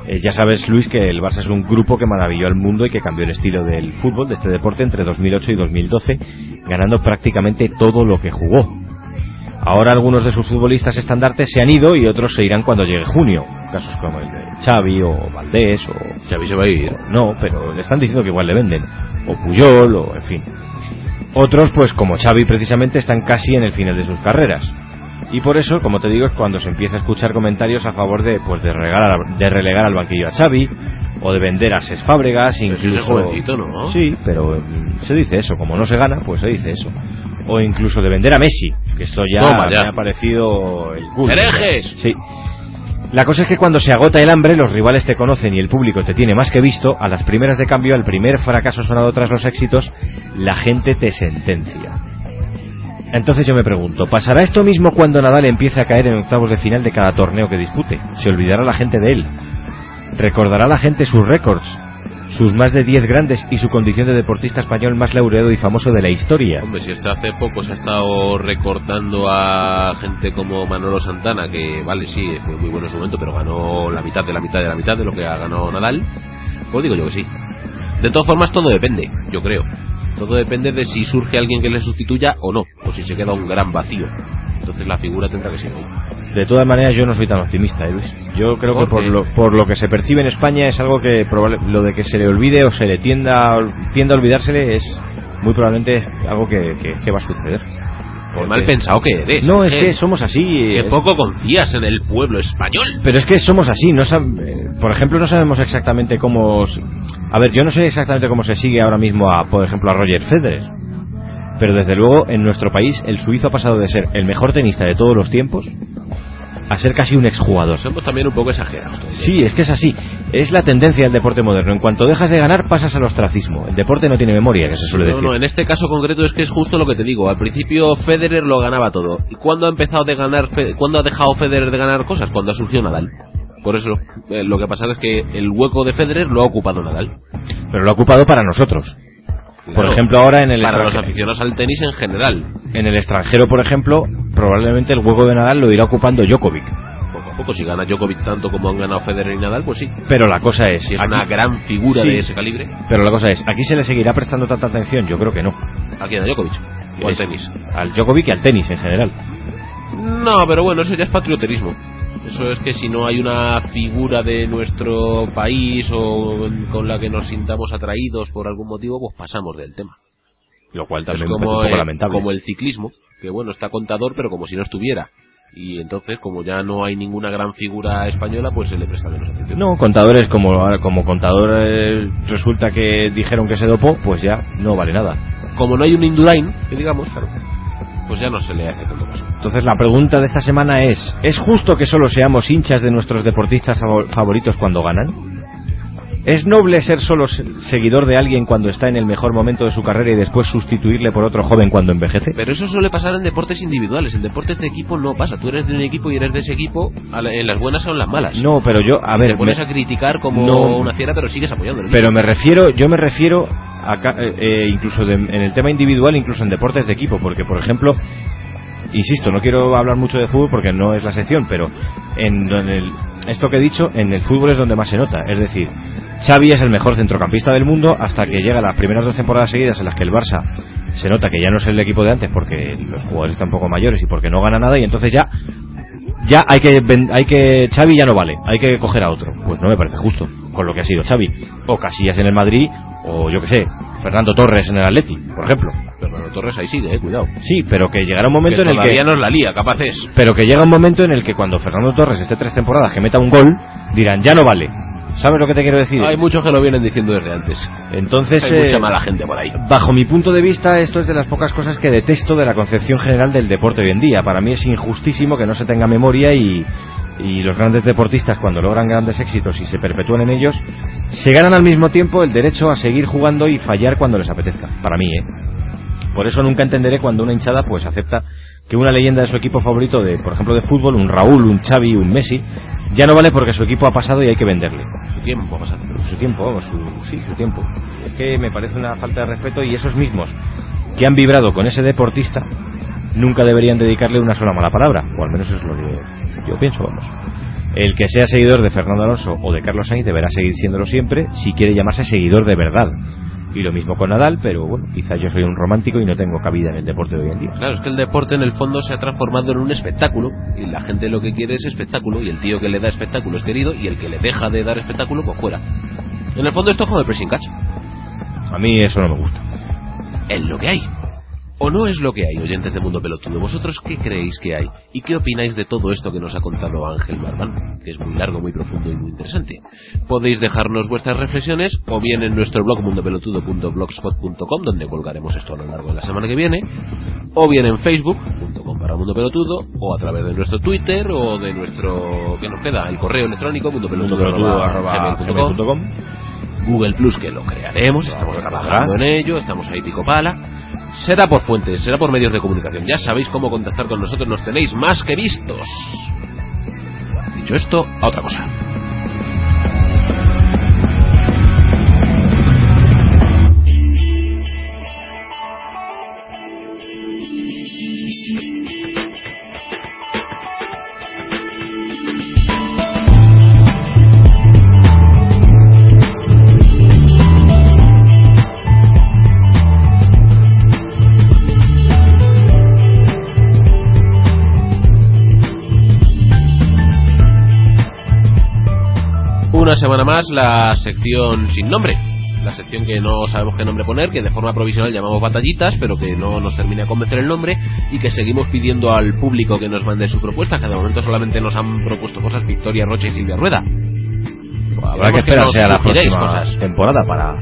Eh, ya sabes, Luis, que el Barça es un grupo que maravilló al mundo y que cambió el estilo del fútbol, de este deporte, entre 2008 y 2012, ganando prácticamente todo lo que jugó. Ahora algunos de sus futbolistas estandartes se han ido y otros se irán cuando llegue junio. Casos como el de Xavi o Valdés o... Xavi se va a ir. No, pero le están diciendo que igual le venden. O Puyol o en fin. Otros, pues como Xavi precisamente, están casi en el final de sus carreras. Y por eso, como te digo, es cuando se empieza a escuchar comentarios a favor de, pues, de, regalar, de relegar al banquillo a Xavi o de vender a Ses Fábregas, incluso... es jovencito, ¿no? Sí, pero mm, se dice eso. Como no se gana, pues se dice eso. O incluso de vender a Messi, que esto ya, Toma ya. me ha parecido el culo. ¡Herejes! Sí. La cosa es que cuando se agota el hambre, los rivales te conocen y el público te tiene más que visto, a las primeras de cambio, al primer fracaso sonado tras los éxitos, la gente te sentencia. Entonces yo me pregunto, ¿pasará esto mismo cuando Nadal empiece a caer en octavos de final de cada torneo que dispute? ¿Se olvidará la gente de él? ¿Recordará la gente sus récords? ¿Sus más de 10 grandes y su condición de deportista español más laureado y famoso de la historia? Hombre, si hasta hace poco se ha estado recortando a gente como Manolo Santana, que vale, sí, fue muy bueno en su momento, pero ganó la mitad de la mitad de la mitad de lo que ha ganado Nadal, pues digo yo que sí. De todas formas, todo depende, yo creo. Todo depende de si surge alguien que le sustituya o no, o si se queda un gran vacío. Entonces la figura tendrá que ser ahí. De todas maneras, yo no soy tan optimista, ¿eh, Luis. Yo creo que ¿Por por lo, por lo que se percibe en España es algo que probable- lo de que se le olvide o se le tienda, tienda a olvidársele es muy probablemente algo que, que- que va a suceder. Porque- mal pensado que eres. No, es que somos así. Que es- poco confías en el pueblo español. Pero es que somos así. No sab- eh, por ejemplo, no sabemos exactamente cómo... A ver, yo no sé exactamente cómo se sigue ahora mismo a, por ejemplo, a Roger Federer. Pero desde luego, en nuestro país, el suizo ha pasado de ser el mejor tenista de todos los tiempos a ser casi un exjugador. Somos también un poco exagerados. Sí, es que es así. Es la tendencia del deporte moderno. En cuanto dejas de ganar, pasas al ostracismo. El deporte no tiene memoria, que se suele No, decir. no, en este caso concreto es que es justo lo que te digo. Al principio Federer lo ganaba todo. ¿Y cuándo ha empezado de ganar, cuándo ha dejado Federer de ganar cosas? Cuando ha surgido Nadal. Por eso, eh, lo que pasa es que el hueco de Federer lo ha ocupado Nadal. Pero lo ha ocupado para nosotros. Por ejemplo, ahora en el, para los aficionados al tenis en general. en el extranjero, por ejemplo, probablemente el hueco de Nadal lo irá ocupando Djokovic. Poco a poco, si gana Djokovic tanto como han ganado Federer y Nadal, pues sí. Pero la cosa es... Si es aquí- una gran figura Sí. de ese calibre, Pero la cosa es, ¿aquí se le seguirá prestando tanta atención? Yo creo que no. aquí a Djokovic. Y al tenis. Al Djokovic y al tenis en general. No, pero bueno, eso ya es patrioterismo. Eso es que si no hay una figura de nuestro país o con la que nos sintamos atraídos por algún motivo, pues pasamos del tema. Lo cual Es también me como, parece un poco el, lamentable. como el ciclismo, que bueno, está contador, pero como si no estuviera. Y entonces, como ya no hay ninguna gran figura española, pues se le presta menos atención. No, contadores como como contador eh, resulta que dijeron que se dopó, pues ya no vale nada. Como no hay un Indurain, que digamos, claro, pues ya no se le hace tanto caso. Entonces la pregunta de esta semana es, ¿es justo que solo seamos hinchas de nuestros deportistas favo- favoritos cuando ganan? ¿Es noble ser solo se- seguidor de alguien cuando está en el mejor momento de su carrera y después sustituirle por otro joven cuando envejece? Pero eso suele pasar en deportes individuales. En deportes de equipo no pasa. Tú eres de un equipo y eres de ese equipo, en las buenas o en las malas. No, pero yo, a ver, te pones me- a criticar como No. una fiera, pero sigues apoyándolo. pero me refiero, yo me refiero a, ca- eh, eh, incluso de- en el tema individual, incluso en deportes de equipo, porque por ejemplo, insisto, no quiero hablar mucho de fútbol porque no es la sección, pero en, en esto que he dicho, en el fútbol es donde más se nota. Es decir, Xavi es el mejor centrocampista del mundo hasta que llega las primeras dos temporadas seguidas en las que el Barça se nota que ya no es el equipo de antes porque los jugadores están un poco mayores y porque no gana nada y entonces ya ya hay que hay que Xavi ya no vale, hay que coger a otro. Pues no me parece justo con lo que ha sido Xavi o Casillas en el Madrid o yo que sé, Fernando Torres en el Atleti, por ejemplo. Fernando Torres ahí sigue, eh, cuidado. Sí, pero que llegará un momento que en el que nos la lía, capaz es. pero que llega un momento en el que cuando Fernando Torres esté tres temporadas que meta un gol, dirán, ya no vale. ¿Sabes lo que te quiero decir? Hay muchos que lo vienen diciendo desde antes. Entonces, Hay eh, mucha mala gente por ahí. bajo mi punto de vista, esto es de las pocas cosas que detesto de la concepción general del deporte hoy en día. Para mí es injustísimo que no se tenga memoria y, y los grandes deportistas, cuando logran grandes éxitos y se perpetúan en ellos, se ganan al mismo tiempo el derecho a seguir jugando y fallar cuando les apetezca. Para mí, ¿eh? Por eso nunca entenderé cuando una hinchada pues acepta que una leyenda de su equipo favorito, de por ejemplo de fútbol, un Raúl, un Xavi, un Messi, ya no vale porque su equipo ha pasado y hay que venderle. Su tiempo ha pasado. Su tiempo, vamos, su, sí, su tiempo. Es que me parece una falta de respeto y esos mismos que han vibrado con ese deportista nunca deberían dedicarle una sola mala palabra, o al menos eso es lo que yo pienso, vamos. El que sea seguidor de Fernando Alonso o de Carlos Sainz deberá seguir siéndolo siempre si quiere llamarse seguidor de verdad. Y lo mismo con Nadal, pero bueno, quizá yo soy un romántico y no tengo cabida en el deporte de hoy en día. Claro, es que el deporte en el fondo se ha transformado en un espectáculo y la gente lo que quiere es espectáculo y el tío que le da espectáculo es querido y el que le deja de dar espectáculo pues fuera. En el fondo esto es como el pressing catch. A mí eso no me gusta. Es lo que hay. ¿O no es lo que hay, oyentes de Mundo Pelotudo? ¿Vosotros qué creéis que hay? ¿Y qué opináis de todo esto que nos ha contado Ángel Marván? Que es muy largo, muy profundo y muy interesante. Podéis dejarnos vuestras reflexiones o bien en nuestro blog mundopelotudo.blogspot.com donde colgaremos esto a lo largo de la semana que viene o bien en facebook.com para Mundo Pelotudo o a través de nuestro Twitter o de nuestro... ¿qué nos queda? El correo electrónico mundopelotudo.com Google Plus que lo crearemos, estamos trabajando en ello, estamos ahí pico pala será por fuentes, será por medios de comunicación. Ya sabéis cómo contactar con nosotros, nos tenéis más que vistos. Dicho esto, a otra cosa. Semana más la sección sin nombre. La sección que no sabemos qué nombre poner, que de forma provisional llamamos batallitas, pero que no nos termina de convencer el nombre y que seguimos pidiendo al público que nos mande su propuesta, que de momento solamente nos han propuesto cosas Victoria Rocha y Silvia Rueda. Habrá que esperarse a la próxima cosas. temporada para,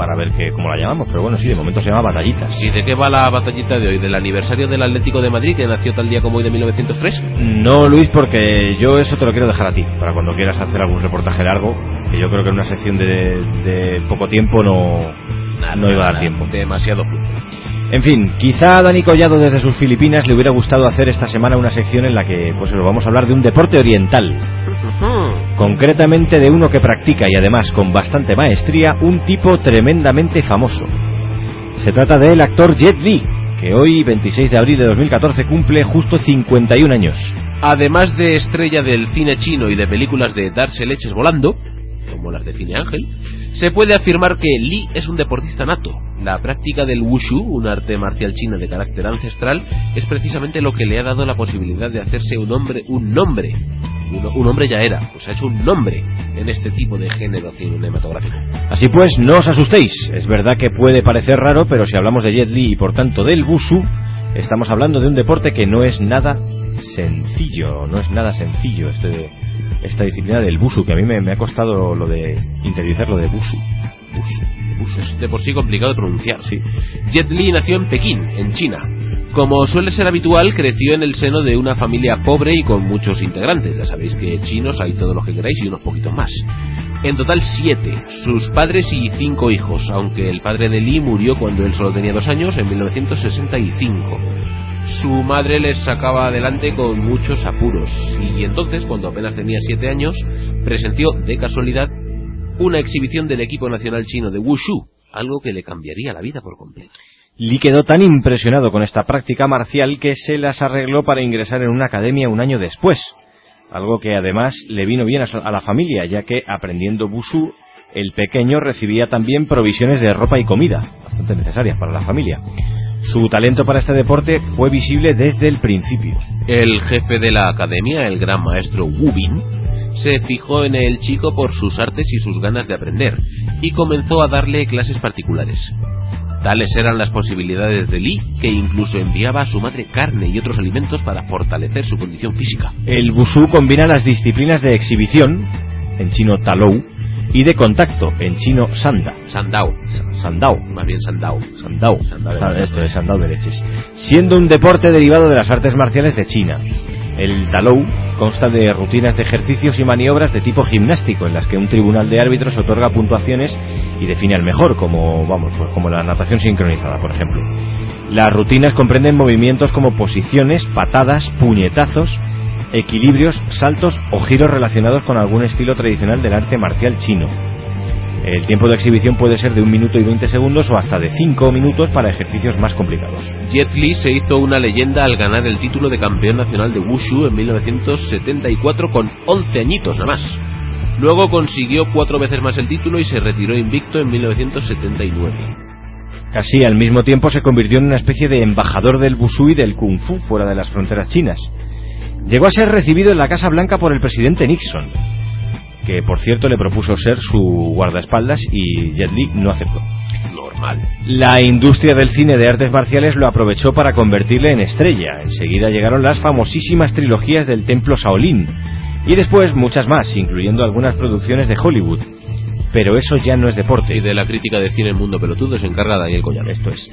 para ver que, cómo la llamamos. Pero bueno, sí, de momento se llama Batallitas. ¿Y de qué va la batallita de hoy? ¿Del aniversario del Atlético de Madrid que nació tal día como hoy de 1903? No, Luis, porque yo eso te lo quiero dejar a ti, para cuando quieras hacer algún reportaje largo, que yo creo que en una sección de, de poco tiempo no, no iba a dar tiempo. Demasiado. En fin, quizá a Dani Collado desde sus Filipinas le hubiera gustado hacer esta semana una sección en la que pues eso, vamos a hablar de un deporte oriental, concretamente de uno que practica y además con bastante maestría un tipo tremendamente famoso. Se trata del actor Jet Li, que hoy, 26 de abril de 2014, cumple justo 51 años. Además de estrella del cine chino y de películas de darse leches volando, como las de Cine Ángel, se puede afirmar que Li es un deportista nato. La práctica del wushu, un arte marcial chino de carácter ancestral, es precisamente lo que le ha dado la posibilidad de hacerse un hombre, un nombre. Un, un hombre ya era, pues ha hecho un nombre en este tipo de género cinematográfico. Así pues, no os asustéis. Es verdad que puede parecer raro, pero si hablamos de Jet Li y por tanto del Wushu, estamos hablando de un deporte que no es nada sencillo. No es nada sencillo este, esta disciplina del Wushu, que a mí me, me ha costado lo de interiorizar lo de Wushu. Wushu. Wushu es de por sí complicado de pronunciar. Sí. Jet Li nació en Pekín, en China. Como suele ser habitual, creció en el seno de una familia pobre y con muchos integrantes. Ya sabéis que chinos hay todos los que queráis y unos poquitos más. En total siete, sus padres y cinco hijos, aunque el padre de Lee murió cuando él solo tenía dos años, en 1965. Su madre les sacaba adelante con muchos apuros y entonces, cuando apenas tenía siete años, presenció de casualidad una exhibición del equipo nacional chino de Wushu, algo que le cambiaría la vida por completo. Lee quedó tan impresionado con esta práctica marcial que se las arregló para ingresar en una academia un año después. Algo que además le vino bien a la familia, ya que aprendiendo Wushu, el pequeño recibía también provisiones de ropa y comida, bastante necesarias para la familia. Su talento para este deporte fue visible desde el principio. El jefe de la academia, el gran maestro Wu Bin, se fijó en el chico por sus artes y sus ganas de aprender y comenzó a darle clases particulares. Tales eran las posibilidades de Lee que incluso enviaba a su madre carne y otros alimentos para fortalecer su condición física. El Wushu combina las disciplinas de exhibición, en chino Talou, y de contacto, en chino Sanda. Sandao, Sandao. más bien Sandao. Sandao. Sandao Ah. Esto es Sandao de leches. Siendo un deporte derivado de las artes marciales de China. El Talou consta de rutinas de ejercicios y maniobras de tipo gimnástico en las que un tribunal de árbitros otorga puntuaciones y define al mejor, como vamos, pues como la natación sincronizada, por ejemplo. Las rutinas comprenden movimientos como posiciones, patadas, puñetazos, equilibrios, saltos o giros relacionados con algún estilo tradicional del arte marcial chino. El tiempo de exhibición puede ser de un minuto y 20 segundos o hasta de 5 minutos para ejercicios más complicados. Jet Li se hizo una leyenda al ganar el título de campeón nacional de Wushu en 1974 con 11 añitos nada más. Luego consiguió cuatro veces más el título y se retiró invicto en 1979. Casi al mismo tiempo se convirtió en una especie de embajador del Wushu y del Kung Fu fuera de las fronteras chinas. Llegó a ser recibido en la Casa Blanca por el presidente Nixon, que por cierto le propuso ser su guardaespaldas y Jet Li no aceptó. Normal. La industria del cine de artes marciales lo aprovechó para convertirle en estrella. Enseguida llegaron las famosísimas trilogías del Templo Shaolin y después muchas más, incluyendo algunas producciones de Hollywood. Pero eso ya no es deporte. Y de la crítica de cine en Mundo Pelotudo se encarga Daniel Collado. Esto es.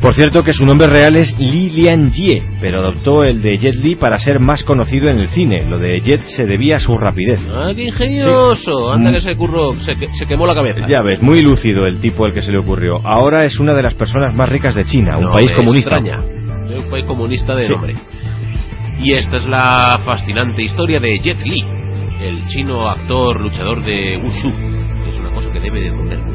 Por cierto que su nombre real es Li Lian Jie, pero adoptó el de Jet Li para ser más conocido en el cine. Lo de Jet se debía a su rapidez. ¡Ah, qué ingenioso! Anda Mm. que se curró, se, se quemó la cabeza. Ya ves, muy lúcido el tipo al que se le ocurrió. Ahora es una de las personas más ricas de China, un No país comunista. extraña. Un país comunista de Sí. nombre. Y esta es la fascinante historia de Jet Li, el chino actor luchador de Wushu. Debe de doler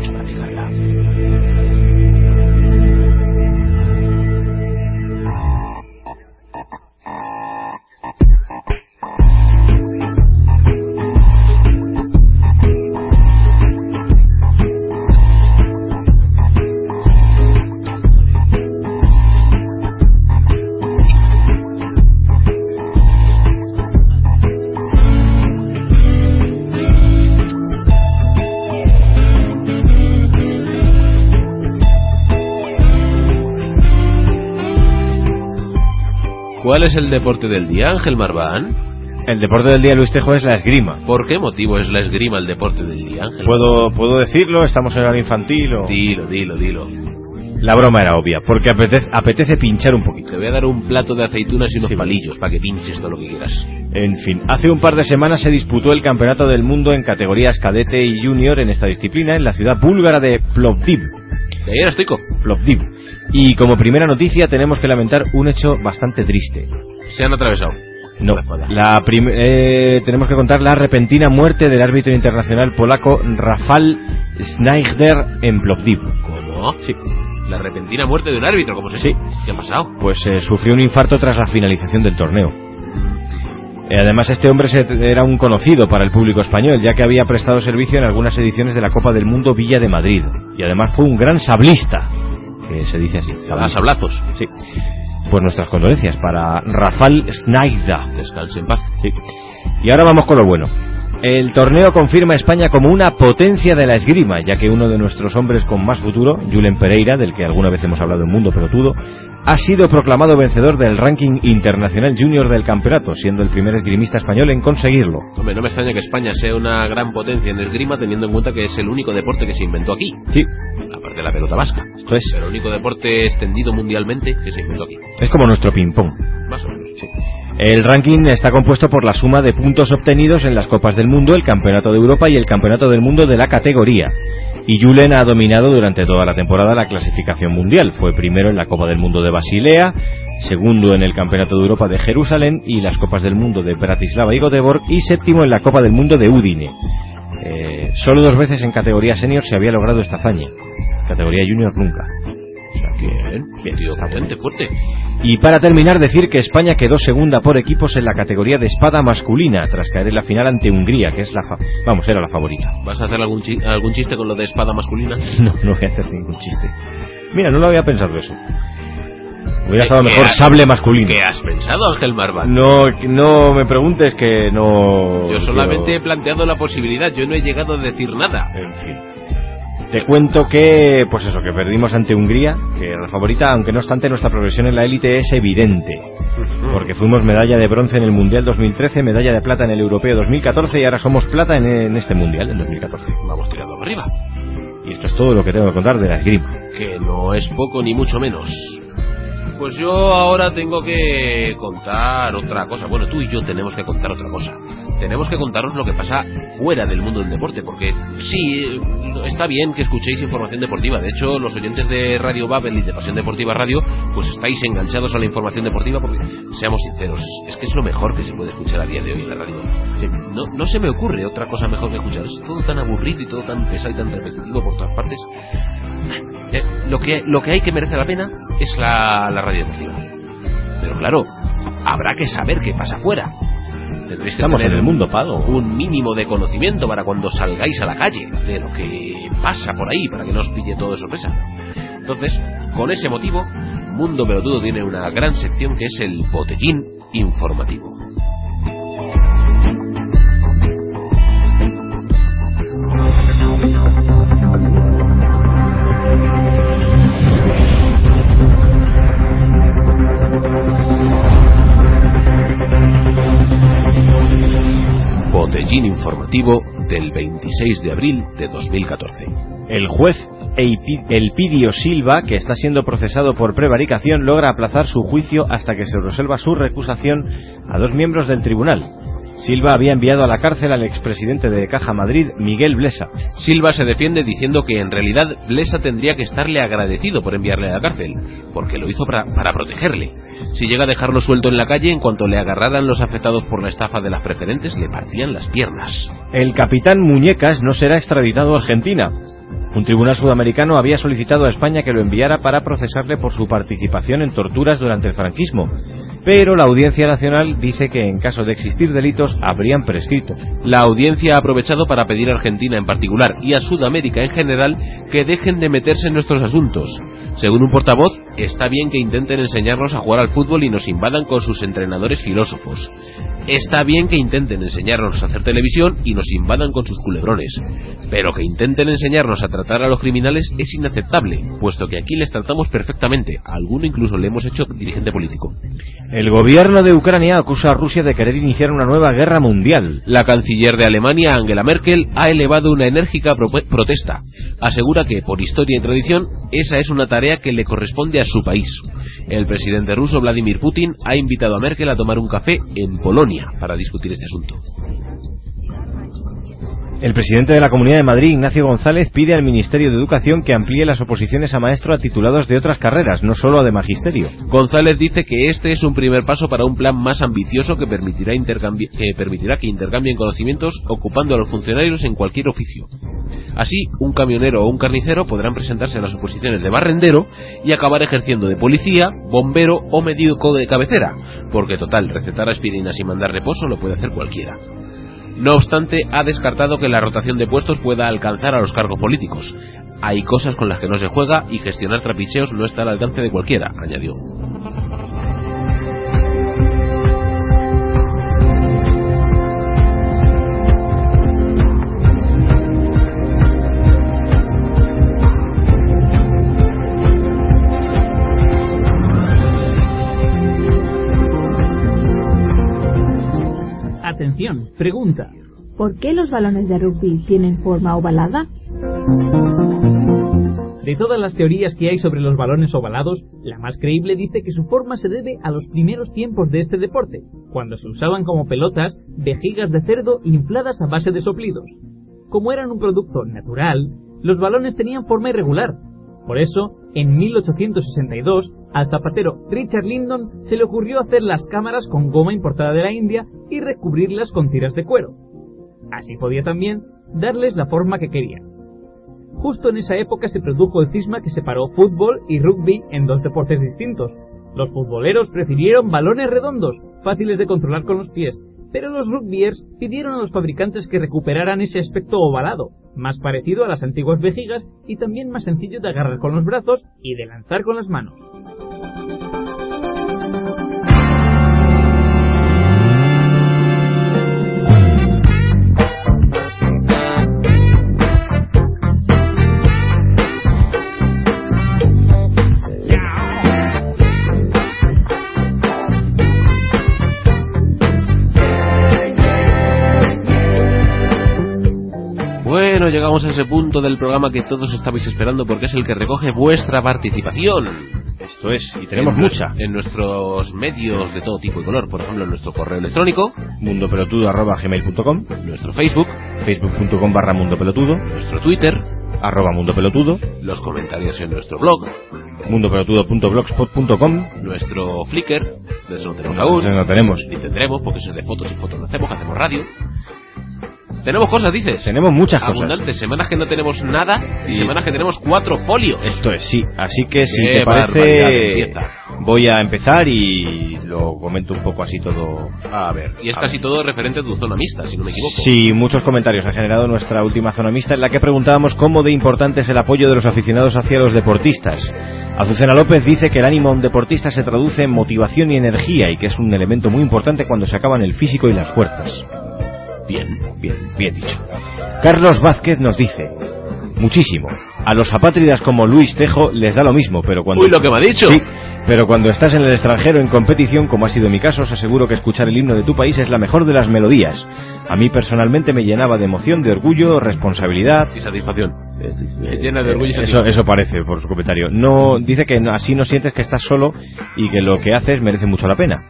¿Cuál es el deporte del día, Ángel Marván? El deporte del día Luis Tejo es la esgrima. ¿Por qué motivo es la esgrima el deporte del día, Ángel? ¿Puedo, ¿Puedo decirlo? ¿Estamos en hora infantil o...? Dilo, dilo, dilo. La broma era obvia, porque apetece, apetece pinchar un poquito. Te voy a dar un plato de aceitunas y unos Sí. palillos para que pinches todo lo que quieras. En fin, hace un par de semanas se disputó el Campeonato del Mundo en categorías cadete y junior en esta disciplina en la ciudad búlgara de Plovdiv. De ahí era estoico. Plovdiv. Y como primera noticia tenemos que lamentar un hecho bastante triste. Se han atravesado. No, La eh, tenemos que contar la repentina muerte del árbitro internacional polaco Rafal Schneider en Plovdiv. ¿Cómo? Sí, La repentina muerte de un árbitro, ¿cómo se Sí. ¿Qué ha pasado? pues eh, sufrió un infarto tras la finalización del torneo. Eh, Además, este hombre era un conocido para el público español, ya que había prestado servicio en algunas ediciones de la Copa del Mundo Villa de Madrid. Y además fue un gran sablista, que se dice así. A las sablazos. Sí. Pues nuestras condolencias para Rafal Schneider. Descanse en paz. Sí. Y ahora vamos con lo bueno. El torneo confirma a España como una potencia de la esgrima, ya que uno de nuestros hombres con más futuro, Julen Pereira, del que alguna vez hemos hablado en Mundo Pelotudo, ha sido proclamado vencedor del ranking internacional junior del campeonato, siendo el primer esgrimista español en conseguirlo. Hombre, no me extraña que España sea una gran potencia en esgrima teniendo en cuenta que es el único deporte que se inventó aquí. Sí, Aparte de la pelota vasca. esto es. El único deporte extendido mundialmente que se inventó aquí. Es como nuestro ping-pong. Más o menos. Sí. El ranking está compuesto por la suma de puntos obtenidos en las Copas del Mundo, el Campeonato de Europa y el Campeonato del Mundo de la categoría. Y Julen ha dominado durante toda la temporada la clasificación mundial. Fue primero en la Copa del Mundo de Basilea, segundo en el Campeonato de Europa de Jerusalén y las Copas del Mundo de Bratislava y Göteborg y séptimo en la Copa del Mundo de Udine. Eh, solo dos veces en categoría senior se había logrado esta hazaña. Categoría junior nunca. O sea que, tío, está potente, fuerte. y para terminar, decir que España quedó segunda por equipos en la categoría de espada masculina, tras caer en la final ante Hungría, que es la fa- vamos, era la favorita. ¿Vas a hacer algún, chi- algún chiste con lo de espada masculina? No, no voy a hacer ningún chiste. Mira, no lo había pensado eso. Hubiera estado ¿Qué mejor has- sable masculino. ¿Qué has pensado, Ángel Marván? No, no me preguntes que no. Yo solamente he planteado la posibilidad, yo no he llegado a decir nada. En fin. Te cuento que, pues eso, que perdimos ante Hungría, que era la favorita, aunque no obstante nuestra progresión en la élite es evidente. Porque fuimos medalla de bronce en el Mundial 2013, medalla de plata en el Europeo 2014 y ahora somos plata en, en este Mundial, en 2014. Vamos tirando arriba. Y esto es todo lo que tengo que contar de la esgrima. Que no es poco ni mucho menos. Pues yo ahora tengo que contar otra cosa. Bueno, tú y yo tenemos que contar otra cosa. Tenemos que contaros lo que pasa fuera del mundo del deporte, porque sí, está bien que escuchéis información deportiva. De hecho, los oyentes de Radio Babel y de Pasión Deportiva Radio, pues estáis enganchados a la información deportiva porque, seamos sinceros, es que es lo mejor que se puede escuchar a día de hoy en la radio. No, no se me ocurre otra cosa mejor que escuchar. Es todo tan aburrido y todo tan pesado y tan repetitivo por todas partes. Eh, lo, que, lo que hay que merece la pena es la, la radio deportiva. Pero claro, habrá que saber qué pasa afuera. Tendréis que Estamos en el mundo pago. un mínimo de conocimiento para cuando salgáis a la calle de lo que pasa por ahí, para que no os pille todo de sorpresa. Entonces, con ese motivo, Mundo Pelotudo tiene una gran sección que es el botellín informativo. Botellín informativo del 26 de abril de 2014. El juez Elpidio Silva, que está siendo procesado por prevaricación, logra aplazar su juicio hasta que se resuelva su recusación a dos miembros del tribunal. Silva había enviado a la cárcel al expresidente de Caja Madrid, Miguel Blesa. Silva se defiende diciendo que en realidad Blesa tendría que estarle agradecido por enviarle a la cárcel, porque lo hizo para, para protegerle. Si llega a dejarlo suelto en la calle, en cuanto le agarraran los afectados por la estafa de las preferentes, le partían las piernas. El capitán Muñecas no será extraditado a Argentina. Un tribunal sudamericano había solicitado a España que lo enviara para procesarle por su participación en torturas durante el franquismo. Pero la Audiencia Nacional dice que en caso de existir delitos habrían prescrito. La audiencia ha aprovechado para pedir a Argentina en particular y a Sudamérica en general que dejen de meterse en nuestros asuntos. Según un portavoz, está bien que intenten enseñarnos a jugar al fútbol y nos invadan con sus entrenadores filósofos. Está bien que intenten enseñarnos a hacer televisión y nos invadan con sus culebrones. Pero que intenten enseñarnos a tratar a los criminales es inaceptable, puesto que aquí les tratamos perfectamente. A alguno incluso le hemos hecho dirigente político. El gobierno de Ucrania acusa a Rusia de querer iniciar una nueva guerra mundial. La canciller de Alemania, Angela Merkel, ha elevado una enérgica pro- protesta. Asegura que, por historia y tradición, esa es una tarea que le corresponde a su país. El presidente ruso, Vladimir Putin, ha invitado a Merkel a tomar un café en Polonia para discutir este asunto. El presidente de la Comunidad de Madrid, Ignacio González, pide al Ministerio de Educación que amplíe las oposiciones a maestro a titulados de otras carreras, no solo a de magisterio. González dice que este es un primer paso para un plan más ambicioso que permitirá, intercambi- que permitirá que intercambien conocimientos ocupando a los funcionarios en cualquier oficio. Así, un camionero o un carnicero podrán presentarse a las oposiciones de barrendero y acabar ejerciendo de policía, bombero o médico de cabecera, porque total, recetar aspirinas y mandar reposo lo puede hacer cualquiera. No obstante, ha descartado que la rotación de puestos pueda alcanzar a los cargos políticos. Hay cosas con las que no se juega y gestionar trapicheos no está al alcance de cualquiera, añadió. Pregunta. ¿Por qué los balones de rugby tienen forma ovalada? De todas las teorías que hay sobre los balones ovalados, la más creíble dice que su forma se debe a los primeros tiempos de este deporte, cuando se usaban como pelotas vejigas de cerdo infladas a base de soplidos. Como eran un producto natural, los balones tenían forma irregular. Por eso, en 1862, al zapatero Richard Lyndon se le ocurrió hacer las cámaras con goma importada de la India y recubrirlas con tiras de cuero. Así podía también darles la forma que quería. Justo en esa época se produjo el cisma que separó fútbol y rugby en dos deportes distintos. Los futboleros prefirieron balones redondos, fáciles de controlar con los pies, pero los rugbyers pidieron a los fabricantes que recuperaran ese aspecto ovalado, más parecido a las antiguas vejigas y también más sencillo de agarrar con los brazos y de lanzar con las manos. Bueno, llegamos a ese punto del programa que todos estabais esperando porque es el que recoge vuestra participación. Esto es, y tenemos en, mucha. En nuestros medios de todo tipo y color, por ejemplo, en nuestro correo electrónico, mundopelotudo.gmail.com nuestro Facebook, facebook.com barra mundopelotudo nuestro Twitter, arroba mundopelotudo los comentarios en nuestro blog, mundopelotudo.blogspot.com nuestro Flickr, de eso no tenemos aún, Ese no tenemos. ni tendremos, porque eso es de fotos y fotos no hacemos, que hacemos radio. Tenemos cosas, dices. Tenemos muchas cosas. Abundantes, semanas que no tenemos nada y semanas que tenemos cuatro folios. Esto es, sí. Así que si Qué te parece, voy a empezar y lo comento un poco así todo. A ver, y es A casi ver. todo referente a tu zona mixta, si no me equivoco. Sí, muchos comentarios ha generado nuestra última zona mixta en la que preguntábamos cómo de importante es el apoyo de los aficionados hacia los deportistas. Azucena López dice que el ánimo de un deportista se traduce en motivación y energía y que es un elemento muy importante cuando se acaban el físico y las fuerzas. Bien, bien, bien dicho. Carlos Vázquez nos dice, muchísimo. A los apátridas como Luis Tejo les da lo mismo, pero cuando... Uy, lo que me ha dicho. Sí, pero cuando estás en el extranjero en competición, como ha sido mi caso, os aseguro que escuchar el himno de tu país es la mejor de las melodías. A mí personalmente me llenaba de emoción, de orgullo, responsabilidad. Y satisfacción. Me llena de orgullo y Eso, eso parece por su comentario. No dice que así no sientes que estás solo y que lo que haces merece mucho la pena.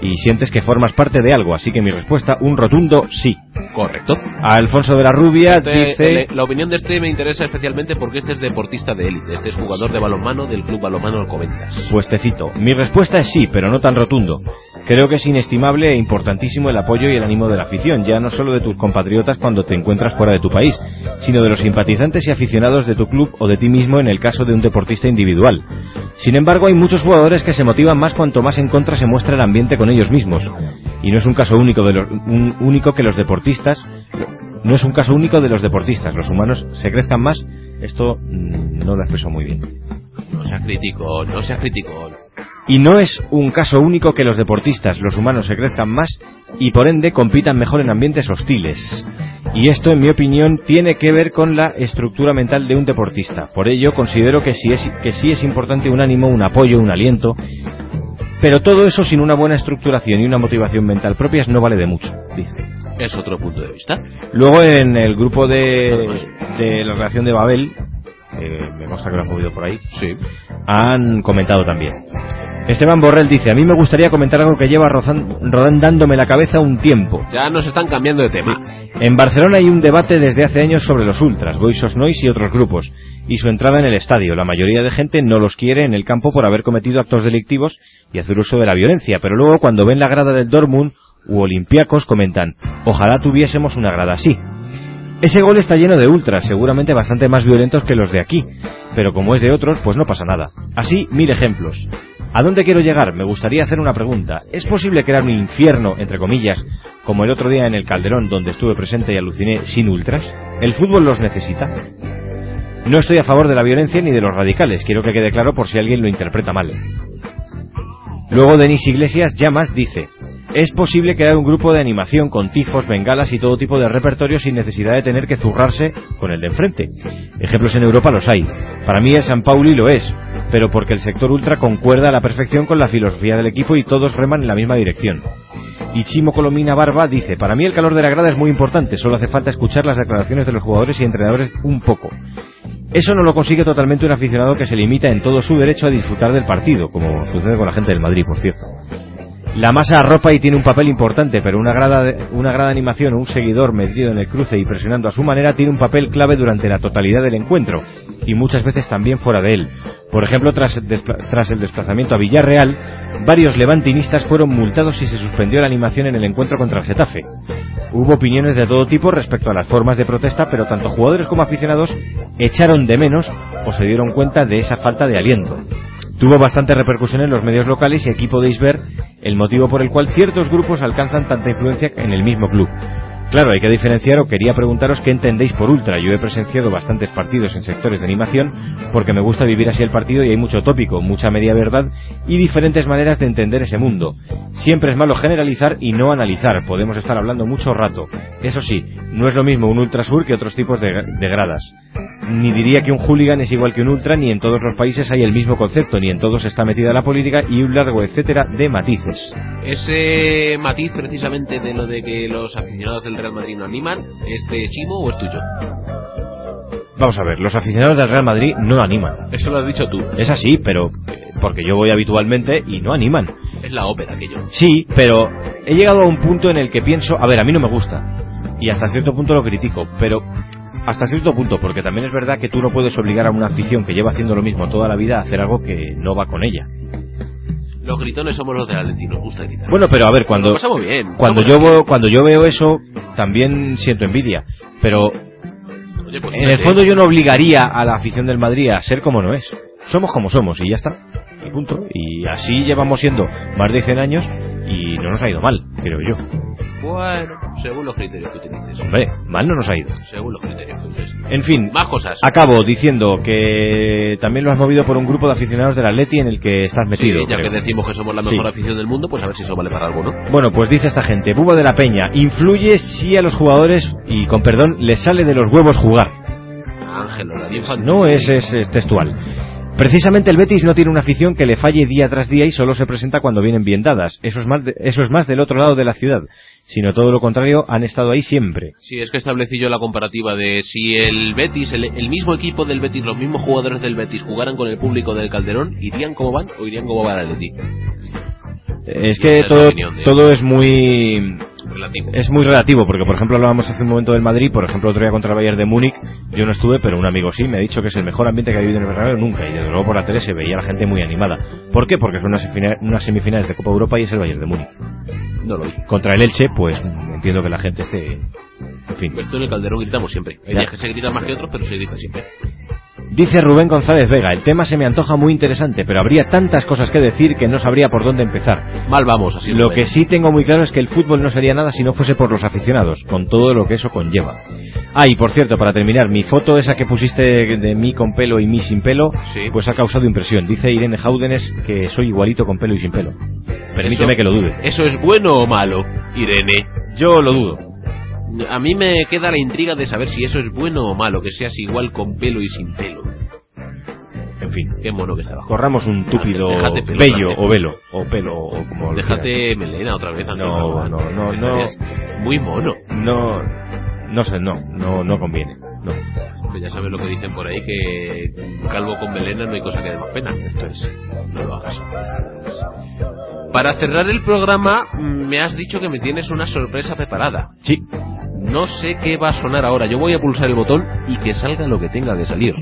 Y sientes que formas parte de algo, así que mi respuesta, un rotundo sí. Correcto. A Alfonso de la Rubia Este, dice... el- la opinión de este me interesa especialmente porque este es deportista de élite. Este es jugador de balonmano del Club Balonmano Alcobendas. Pues te cito. Mi respuesta es sí, pero no tan rotundo. Creo que es inestimable e importantísimo el apoyo y el ánimo de la afición, ya no solo de tus compatriotas cuando te encuentras fuera de tu país, sino de los simpatizantes y aficionados de tu club o de ti mismo en el caso de un deportista individual. Sin embargo, hay muchos jugadores que se motivan más cuanto más en contra se muestra el ambiente con ellos mismos. Y no es un caso único de los, único que los deportistas no es un caso único de los deportistas. Los humanos se crezcan más. Esto mm, no lo expreso muy bien. No seas crítico, no seas crítico. Y no es un caso único que los deportistas, los humanos, se crezcan más y por ende compitan mejor en ambientes hostiles. Y esto, en mi opinión, tiene que ver con la estructura mental de un deportista. Por ello, considero que sí es, que sí es importante un ánimo, un apoyo, un aliento. Pero todo eso sin una buena estructuración y una motivación mental propias no vale de mucho, dice. Es otro punto de vista. Luego en el grupo de, de la relación de Babel, eh, me consta que lo han movido por ahí, Sí. han comentado también. Esteban Borrell dice, a mí me gustaría comentar algo que lleva rozan- rodándome la cabeza un tiempo. Ya nos están cambiando de tema. En Barcelona hay un debate desde hace años sobre los ultras, Boys Noise y otros grupos, y su entrada en el estadio. La mayoría de gente no los quiere en el campo por haber cometido actos delictivos y hacer uso de la violencia, pero luego cuando ven la grada del Dortmund u Olympiacos comentan, ojalá tuviésemos una grada así. Ese gol está lleno de ultras, seguramente bastante más violentos que los de aquí, pero como es de otros, pues no pasa nada. Así, mil ejemplos. ¿A dónde quiero llegar? Me gustaría hacer una pregunta. ¿Es posible crear un infierno, entre comillas, como el otro día en el Calderón, donde estuve presente y aluciné, sin ultras? ¿El fútbol los necesita? No estoy a favor de la violencia ni de los radicales, quiero que quede claro por si alguien lo interpreta mal. Luego Denis Iglesias Llamas dice, es posible crear un grupo de animación con tifos, bengalas y todo tipo de repertorio sin necesidad de tener que zurrarse con el de enfrente. Ejemplos en Europa los hay. Para mí el San Pauli lo es, pero porque el sector ultra concuerda a la perfección con la filosofía del equipo y todos reman en la misma dirección. Y Chimo Colomina Barba dice, para mí el calor de la grada es muy importante, solo hace falta escuchar las declaraciones de los jugadores y entrenadores un poco. Eso no lo consigue totalmente un aficionado que se limita en todo su derecho a disfrutar del partido, como sucede con la gente del Madrid, por cierto. La masa arropa y tiene un papel importante, pero una grada, de, una grada animación o un seguidor metido en el cruce y presionando a su manera tiene un papel clave durante la totalidad del encuentro y muchas veces también fuera de él. Por ejemplo, tras, tras el desplazamiento a Villarreal, varios levantinistas fueron multados y se suspendió la animación en el encuentro contra el Getafe. Hubo opiniones de todo tipo respecto a las formas de protesta, pero tanto jugadores como aficionados echaron de menos o se dieron cuenta de esa falta de aliento. Tuvo bastante repercusión en los medios locales y aquí podéis ver el motivo por el cual ciertos grupos alcanzan tanta influencia en el mismo club. Claro, hay que diferenciar o quería preguntaros qué entendéis por ultra. Yo he presenciado bastantes partidos en sectores de animación porque me gusta vivir así el partido y hay mucho tópico, mucha media verdad y diferentes maneras de entender ese mundo. Siempre es malo generalizar y no analizar, podemos estar hablando mucho rato. Eso sí, no es lo mismo un ultrasur que otros tipos de, de gradas. Ni diría que un hooligan es igual que un ultra, ni en todos los países hay el mismo concepto, ni en todos está metida la política y un largo etcétera de matices. Ese matiz precisamente de lo de que los aficionados del Real Madrid no animan, ¿es de Chimo o es tuyo? Vamos a ver, los aficionados del Real Madrid no animan. Eso lo has dicho tú. Es así, pero eh, porque yo voy habitualmente y no animan. Es la ópera aquello. Sí, pero he llegado a un punto en el que pienso, a ver, a mí no me gusta. Y hasta cierto punto lo critico, pero hasta cierto punto, porque también es verdad que tú no puedes obligar a una afición que lleva haciendo lo mismo toda la vida a hacer algo que no va con ella. Los gritones somos los del Atleti, nos gusta gritar. Bueno, pero a ver, cuando bien. cuando yo veo, cuando yo veo eso también siento envidia, pero Oye, pues en el fondo yo no obligaría a la afición del Madrid a ser como no es. Somos como somos y ya está. Y punto. Y así llevamos siendo más de 100 años y no nos ha ido mal, creo yo. Bueno, según los criterios que utilices. Hombre, mal no nos ha ido. Según los criterios que uses. En fin, Más cosas. acabo diciendo que también lo has movido por un grupo de aficionados del Atleti en el que estás Sí, metido. ya creo. que decimos que somos la mejor Sí. afición del mundo, pues a ver si eso vale para algo, ¿no? Bueno, pues dice esta gente, Buba de la Peña, influye si a los jugadores, y con perdón, les sale de los huevos jugar. Ángel. No es, es, es textual. Precisamente el Betis no tiene una afición que le falle día tras día y solo se presenta cuando vienen bien dadas. Eso es más, del otro lado de la ciudad. Sino todo lo contrario, han estado ahí siempre. Sí, es que establecí yo la comparativa de si el Betis, el, mismo equipo del Betis, los mismos jugadores del Betis jugaran con el público del Calderón, ¿irían como van o irían como va el Atleti? Es que es todo, todo es muy, Relativo. es muy relativo, porque por ejemplo hablábamos hace un momento del Madrid, por ejemplo otro día contra el Bayern de Múnich, yo no estuve, pero un amigo sí, me ha dicho que es el mejor ambiente que ha habido en el Bernabéu nunca, y desde luego por la tele se veía la gente muy animada. ¿Por qué? Porque son unas, unas semifinales de Copa Europa y es el Bayern de Múnich. No lo vi. Contra el Elche, pues entiendo que la gente esté... En fin. Esto en el Calderón gritamos siempre. Hay días que se gritan más que otros, pero se grita siempre. Dice Rubén González Vega, el tema se me antoja muy interesante, pero habría tantas cosas que decir que no sabría por dónde empezar. Mal vamos, así Lo que sí tengo muy claro es que el fútbol no sería nada si no fuese por los aficionados, con todo lo que eso conlleva. Ah, y por cierto, para terminar, mi foto esa que pusiste de mí con pelo y mí sin pelo, Sí. pues ha causado impresión. Dice Irene Jaúdenes que soy igualito con pelo y sin pelo. Permíteme Eso- que lo dude. ¿Eso es bueno o malo, Irene? Yo lo dudo. A mí me queda la intriga de saber si eso es bueno o malo, que seas igual con pelo y sin pelo. En fin, Qué mono que está abajo. corramos un túpido Déjate pelo, o velo, o pelo, o como. Déjate melena otra vez. No, no, no, Estarías Muy mono. No, no sé, no, no, no conviene. No. Ya sabes lo que dicen por ahí, que calvo con melena no hay cosa que dé más pena. Esto es, no lo hagas. Para cerrar el programa, mm, me has dicho que me tienes una sorpresa preparada. Sí, No sé qué va a sonar ahora. Yo voy a pulsar el botón y que salga lo que tenga que salir.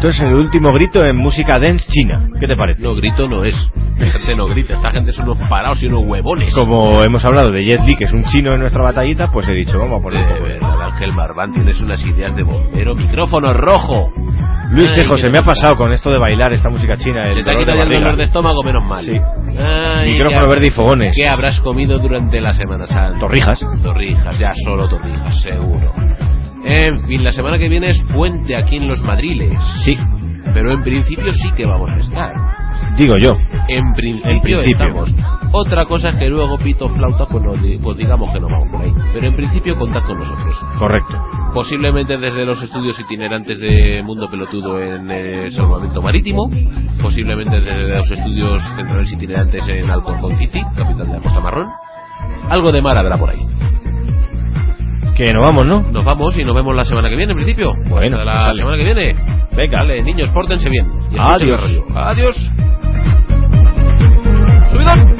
Esto, es el último grito en música dance china. ¿Qué te parece? No, grito no es. La gente no grita. Esta gente son unos parados y unos huevones. Como hemos hablado de Jet Li, que es un chino en nuestra batallita, pues he dicho, vamos a poner un De poco de- verdad, Ángel Marván, tienes unas ideas de bombero. Micrófono rojo. Luis se qué me ha pasado con esto de bailar esta música china. el Se te ha quitado el dolor de estómago, menos mal. Sí. Ay, Micrófono ¿qué verde y fogones. ¿Qué habrás comido durante la Semana Santa? Torrijas. Torrijas, ya solo torrijas, seguro. En fin, la semana que viene es puente aquí en Los Madriles. Sí, Pero en principio sí que vamos a estar. digo yo. En principio, En principio. estamos. Otra cosa es que luego pito flauta, pues, no di- pues digamos que no vamos por ahí. Pero en principio contad con nosotros. Correcto. Posiblemente desde los estudios itinerantes de Mundo Pelotudo en el Salvamento Marítimo. Posiblemente desde los estudios centrales itinerantes en Alcorcón City, capital de la Costa Marrón. Algo de mar habrá por ahí. Que nos vamos, ¿no? Nos vamos y nos vemos la semana que viene, en principio. Bueno, Hasta la vale. semana que viene. Venga. Vale, niños, pórtense bien. Y Adiós. Adiós. Subidón.